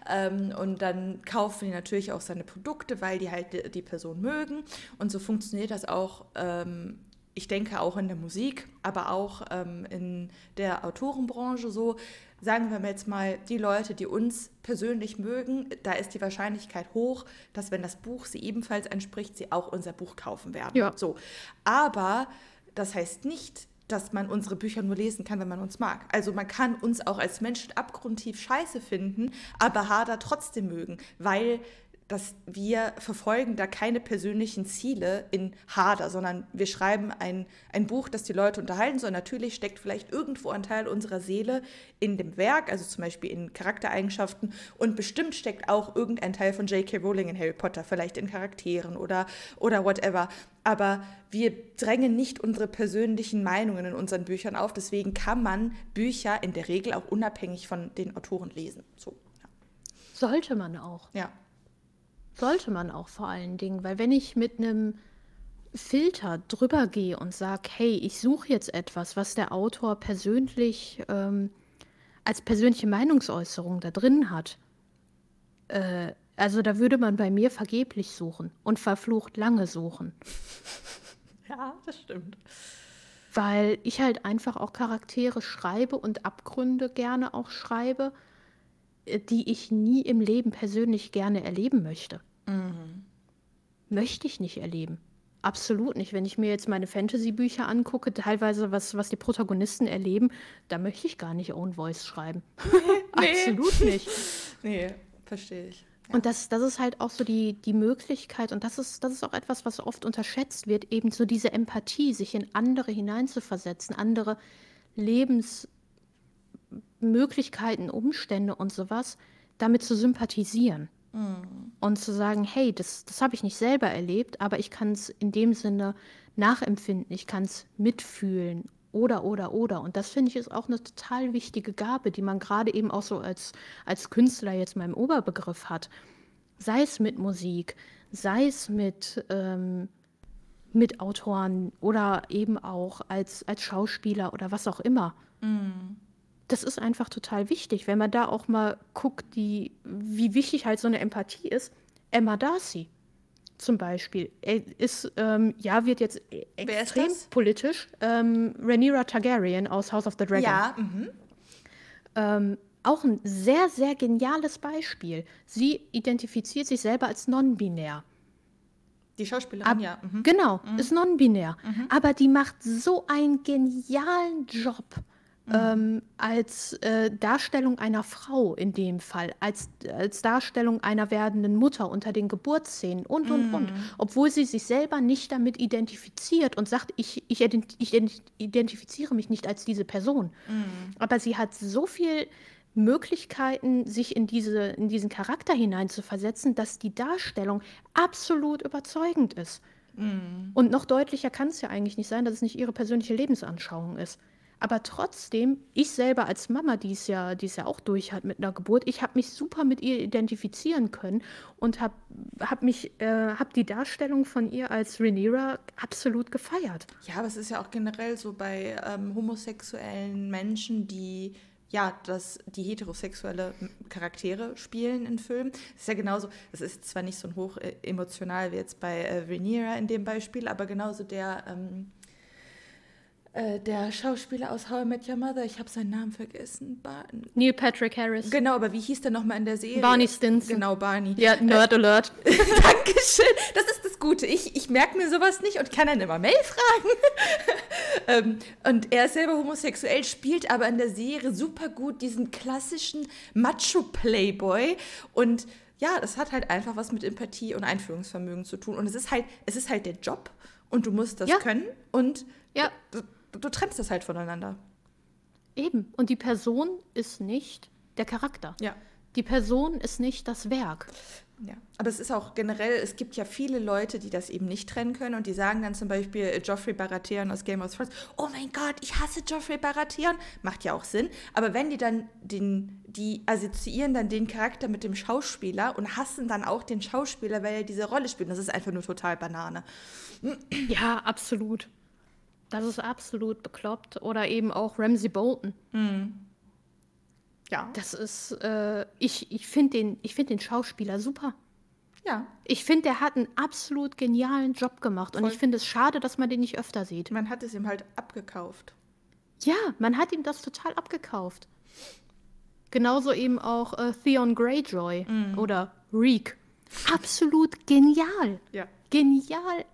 ähm, und dann kaufen die natürlich auch seine Produkte, weil die halt die, die Person mögen. Und so funktioniert das auch ähm, ich denke auch in der Musik, aber auch ähm, in der Autorenbranche so, sagen wir mal jetzt mal, die Leute, die uns persönlich mögen, da ist die Wahrscheinlichkeit hoch, dass wenn das Buch sie ebenfalls entspricht, sie auch unser Buch kaufen werden. Ja. So. Aber das heißt nicht, dass man unsere Bücher nur lesen kann, wenn man uns mag. Also man kann uns auch als Menschen abgrundtief scheiße finden, aber Hader trotzdem mögen, weil dass wir verfolgen da keine persönlichen Ziele in Hader, sondern wir schreiben ein, ein Buch, das die Leute unterhalten soll. Natürlich steckt vielleicht irgendwo ein Teil unserer Seele in dem Werk, also zum Beispiel in Charaktereigenschaften und bestimmt steckt auch irgendein Teil von J.K. Rowling in Harry Potter, vielleicht in Charakteren oder, oder whatever. Aber wir drängen nicht unsere persönlichen Meinungen in unseren Büchern auf, deswegen kann man Bücher in der Regel auch unabhängig von den Autoren lesen. So, Sollte man auch. ja. Sollte man auch vor allen Dingen, weil wenn ich mit einem Filter drüber gehe und sage, hey, ich suche jetzt etwas, was der Autor persönlich ähm, als persönliche Meinungsäußerung da drin hat, äh, also da würde man bei mir vergeblich suchen und verflucht lange suchen, Ja, das stimmt. weil ich halt einfach auch Charaktere schreibe und Abgründe gerne auch schreibe, die ich nie im Leben persönlich gerne erleben möchte. Möchte ich nicht erleben. Absolut nicht. Wenn ich mir jetzt meine Fantasy-Bücher angucke, teilweise was, was die Protagonisten erleben, da möchte ich gar nicht Own Voice schreiben. Absolut nicht. Nee, verstehe ich. Und das, das ist halt auch so die, die Möglichkeit, und das ist, das ist auch etwas, was oft unterschätzt wird, eben so diese Empathie, sich in andere hineinzuversetzen, andere Lebensmöglichkeiten, Umstände und sowas, damit zu sympathisieren. Und zu sagen, hey, das, das habe ich nicht selber erlebt, aber ich kann es in dem Sinne nachempfinden, ich kann es mitfühlen oder, oder, oder. Und das finde ich ist auch eine total wichtige Gabe, die man gerade eben auch so als, als Künstler jetzt mal im Oberbegriff hat. Sei es mit Musik, sei es mit, ähm, mit Autoren oder eben auch als, als Schauspieler oder was auch immer. Das ist einfach total wichtig, wenn man da auch mal guckt, die, wie wichtig halt so eine Empathie ist. Emma Darcy zum Beispiel ist, ähm, ja, wird jetzt e- extrem politisch. Ähm, Rhaenyra Targaryen aus House of the Dragon. Ja, mhm. Ähm, auch ein sehr, sehr geniales Beispiel. Sie identifiziert sich selber als non-binär. die Schauspielerin, Ab- ja. Mhm. Genau, ist non-binär. Aber die macht so einen genialen Job ähm, als äh, Darstellung einer Frau in dem Fall, als, als Darstellung einer werdenden Mutter unter den Geburtsszenen und, und, und. Obwohl sie sich selber nicht damit identifiziert und sagt, ich, ich, ident- ich ident- identifiziere mich nicht als diese Person. Aber sie hat so viel Möglichkeiten, sich in, diese, in diesen Charakter hineinzuversetzen, dass die Darstellung absolut überzeugend ist. Und noch deutlicher kann es ja eigentlich nicht sein, dass es nicht ihre persönliche Lebensanschauung ist. Aber trotzdem, ich selber als Mama, die es ja, die es ja auch durch hat mit einer Geburt, ich habe mich super mit ihr identifizieren können und habe hab äh, habe die Darstellung von ihr als Rhaenyra absolut gefeiert. Ja, aber es ist ja auch generell so bei ähm, homosexuellen Menschen, die ja, dass die heterosexuelle Charaktere spielen in Filmen. Das ist ja genauso, das ist zwar nicht so hoch äh, emotional wie jetzt bei äh, Rhaenyra in dem Beispiel, aber genauso der, ähm, äh, der Schauspieler aus How I Met Your Mother, ich habe seinen Namen vergessen. Bar Neil Patrick Harris. genau, aber wie hieß der nochmal in der Serie? Barney Stinson. Genau, Barney. Ja, Nerd Alert. Dankeschön. Das ist das Gute. Ich, ich merke mir sowas nicht und kann dann immer Mel fragen. ähm, und er ist selber homosexuell, spielt aber in der Serie super gut diesen klassischen Macho-Playboy. Und ja, das hat halt einfach was mit Empathie und Einfühlungsvermögen zu tun. Und es ist halt, es ist halt der Job und du musst das Ja. können und Ja. Du, trennst das halt voneinander. Eben. Und die Person ist nicht der Charakter. Ja. Die Person ist nicht das Werk. Ja, aber es ist auch generell, es gibt ja viele Leute, die das eben nicht trennen können und die sagen dann zum Beispiel äh, Joffrey Baratheon aus Game of Thrones, oh mein Gott, ich hasse Joffrey Baratheon, macht ja auch Sinn, aber wenn die dann den, die assoziieren dann den Charakter mit dem Schauspieler und hassen dann auch den Schauspieler, weil er diese Rolle spielt, das ist einfach nur total Banane. Ja, absolut. Das ist absolut bekloppt. Oder eben auch Ramsey Bolton. Ja, Das ist, äh, ich, ich finde den, ich find den Schauspieler super. ja, Ich finde, der hat einen absolut genialen Job gemacht. Und Voll. ich finde es schade, dass man den nicht öfter sieht. man hat es ihm halt abgekauft. Ja, man hat ihm das total abgekauft. Genauso eben auch äh, Theon Greyjoy oder Reek. Absolut genial. Ja. Genial.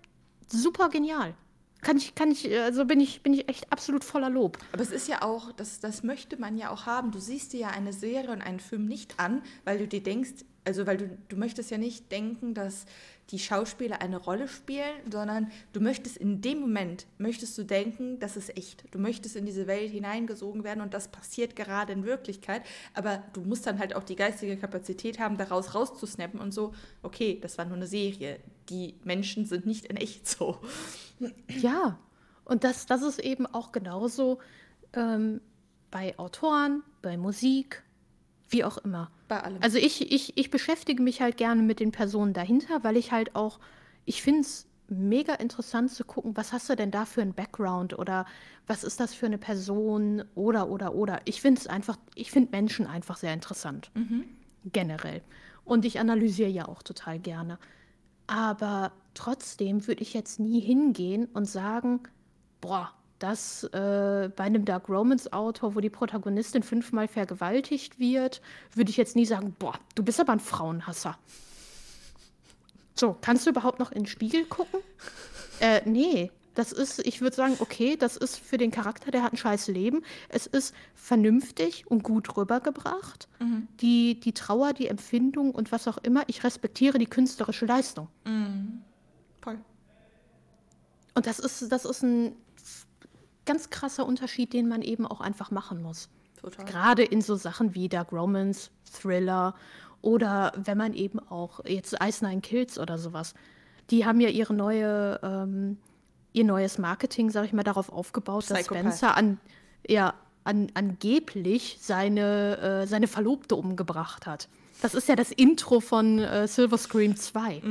Super genial. Kann ich, kann ich, also bin ich, bin ich echt absolut voller Lob. Aber es ist ja auch, das, das möchte man ja auch haben. Du siehst dir ja eine Serie und einen Film nicht an, weil du dir denkst, also weil du, du möchtest ja nicht denken, dass die Schauspieler eine Rolle spielen, sondern du möchtest in dem Moment, möchtest du denken, das ist echt. Du möchtest in diese Welt hineingesogen werden und das passiert gerade in Wirklichkeit. Aber du musst dann halt auch die geistige Kapazität haben, daraus rauszusnappen und so, okay, das war nur eine Serie. Die Menschen sind nicht in echt so. Ja, und das, das ist eben auch genauso ähm, bei Autoren, bei Musik, wie auch immer. Bei allem. Also ich, ich, ich beschäftige mich halt gerne mit den Personen dahinter, weil ich halt auch, ich finde es mega interessant zu gucken, was hast du denn da für einen Background oder was ist das für eine Person oder, oder, oder. Ich finde es einfach, ich finde Menschen einfach sehr interessant. Generell. Und ich analysiere ja auch total gerne. Aber trotzdem würde ich jetzt nie hingehen und sagen, boah, das äh, bei einem Dark Romance Autor, wo die Protagonistin fünfmal vergewaltigt wird, würde ich jetzt nie sagen, boah, du bist aber ein Frauenhasser. So, kannst du überhaupt noch in den Spiegel gucken? Äh, nee. Das ist, ich würde sagen, okay, das ist für den Charakter, der hat ein scheiß Leben. Es ist vernünftig und gut rübergebracht. Die, die Trauer, die Empfindung und was auch immer, ich respektiere die künstlerische Leistung. Voll. Und das ist, das ist ein ganz krasser Unterschied, den man eben auch einfach machen muss. Total. Gerade in so Sachen wie Dark Romance, Thriller oder wenn man eben auch jetzt Ice Nine Kills oder sowas. Die haben ja ihre neue, ähm, ihr neues Marketing, sag ich mal, darauf aufgebaut, dass Psychopath. Spencer an, ja, an, angeblich seine, äh, seine Verlobte umgebracht hat. Das ist ja das Intro von äh, Silver Scream 2.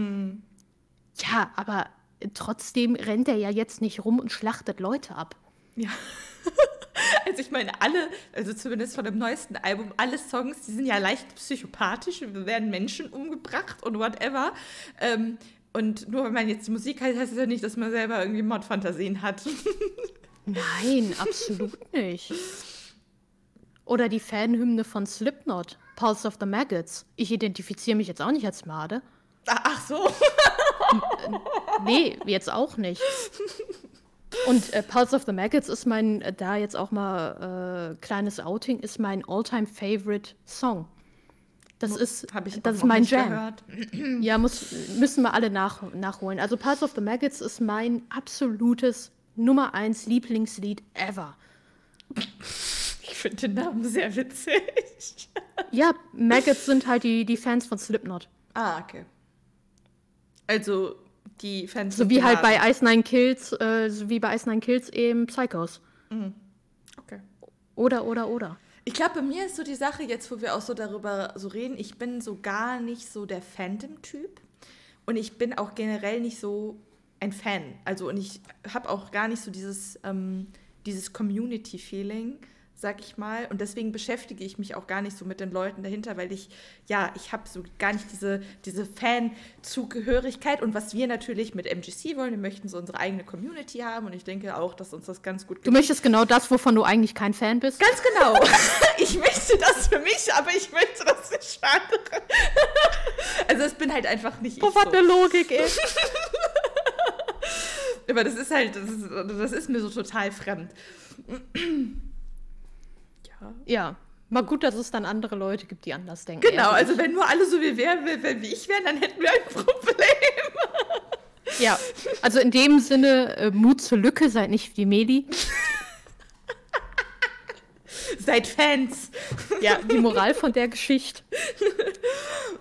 Ja, aber trotzdem rennt er ja jetzt nicht rum und schlachtet Leute ab. Ja. Also ich meine, alle, also zumindest von dem neuesten Album, alle Songs, die sind ja leicht psychopathisch, werden Menschen umgebracht und whatever. Ähm, und nur wenn man jetzt Musik heißt, heißt es ja nicht, dass man selber irgendwie Mordfantasien hat. Nein, absolut nicht. Oder die Fanhymne von Slipknot, Pulse of the Maggots. Ich identifiziere mich jetzt auch nicht als Made. Ach so. Nee, jetzt auch nicht. Und äh, Pulse of the Maggots ist mein, äh, da jetzt auch mal äh, kleines Outing, ist mein all-time favorite Song. Das ist, das ist mein Jam. gehört. Ja, muss, müssen wir alle nach, nachholen. Also Pulse of the Maggots ist mein absolutes Nummer eins Lieblingslied ever. Ich finde den Namen sehr witzig. Ja, Maggots sind halt die, die Fans von Slipknot. Ah, okay. Also die Fans. So wie halt bei Ice Nine Kills, äh, so wie bei Ice Nine Kills eben Psychos. Okay. Oder, oder, oder. Ich glaube, bei mir ist so die Sache, jetzt wo wir auch so darüber so reden, ich bin so gar nicht so der Phantom-Typ. Und ich bin auch generell nicht so ein Fan. Also, und ich habe auch gar nicht so dieses, ähm, dieses Community-Feeling, sag ich mal. Und deswegen beschäftige ich mich auch gar nicht so mit den Leuten dahinter, weil ich, ja, ich habe so gar nicht diese, diese Fan-Zugehörigkeit. Und was wir natürlich mit MGC wollen, wir möchten so unsere eigene Community haben. Und ich denke auch, dass uns das ganz gut Du möchtest genau das, wovon du eigentlich kein Fan bist? Ganz genau. ich möchte das für mich, aber ich möchte das nicht für andere. also es bin halt einfach nicht oh, ich. Was so. eine Logik, ey. aber das ist halt, das ist, das ist mir so total fremd. Ja. Mal gut, dass es dann andere Leute gibt, die anders denken. Genau, also wenn nur alle so wie, wär, wie ich wären, dann hätten wir ein Problem. Ja, also in dem Sinne, äh, Mut zur Lücke, seid nicht wie Meli. seid Fans. Ja, die Moral von der Geschichte.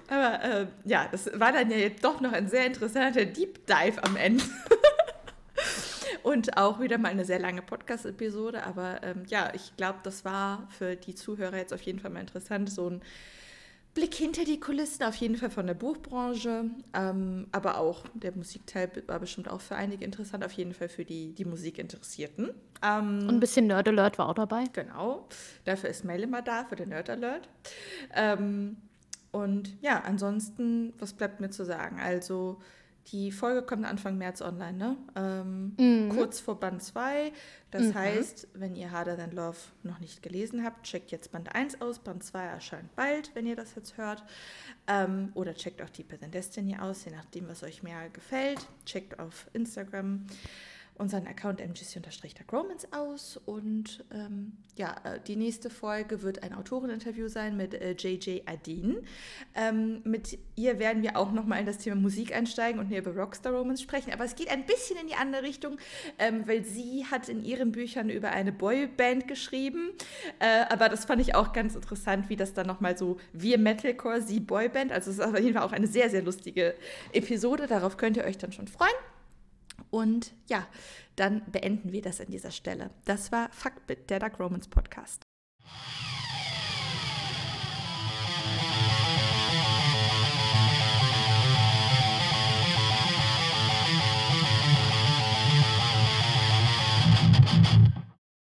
Aber äh, ja, das war dann ja jetzt doch noch ein sehr interessanter Deep Dive am Ende. Und auch wieder mal eine sehr lange Podcast-Episode. Aber ähm, ja, ich glaube, das war für die Zuhörer jetzt auf jeden Fall mal interessant. So ein Blick hinter die Kulissen, auf jeden Fall von der Buchbranche. Ähm, aber auch der Musikteil war bestimmt auch für einige interessant. Auf jeden Fall für die, die Musikinteressierten. Ähm, Und ein bisschen Nerd Alert war auch dabei. Genau. Dafür ist Mail immer da, für den Nerd Alert. Ähm, und ja, ansonsten, was bleibt mir zu sagen? Also die Folge kommt Anfang März online, ne? Ähm, mhm. Kurz vor Band 2. Das mhm. heißt, wenn ihr Harder Than Love noch nicht gelesen habt, checkt jetzt Band 1 aus. Band 2 erscheint bald, wenn ihr das jetzt hört. Ähm, oder checkt auch Deeper Than Destiny aus, je nachdem, was euch mehr gefällt. Checkt auf Instagram unseren Account mgc-romans aus. Und ähm, ja, äh, die nächste Folge wird ein Autoreninterview sein mit äh, JJ Adin. Ähm, mit ihr werden wir auch nochmal in das Thema Musik einsteigen und über Rockstar Romans sprechen. Aber es geht ein bisschen in die andere Richtung, ähm, weil sie hat in ihren Büchern über eine Boyband geschrieben. Äh, aber das fand ich auch ganz interessant, wie das dann nochmal so wir Metalcore, sie Boyband. Also es ist auf jeden Fall auch eine sehr, sehr lustige Episode. Darauf könnt ihr euch dann schon freuen. Und ja, dann beenden wir das an dieser Stelle. Das war Fuckbit, der Dark Romans Podcast.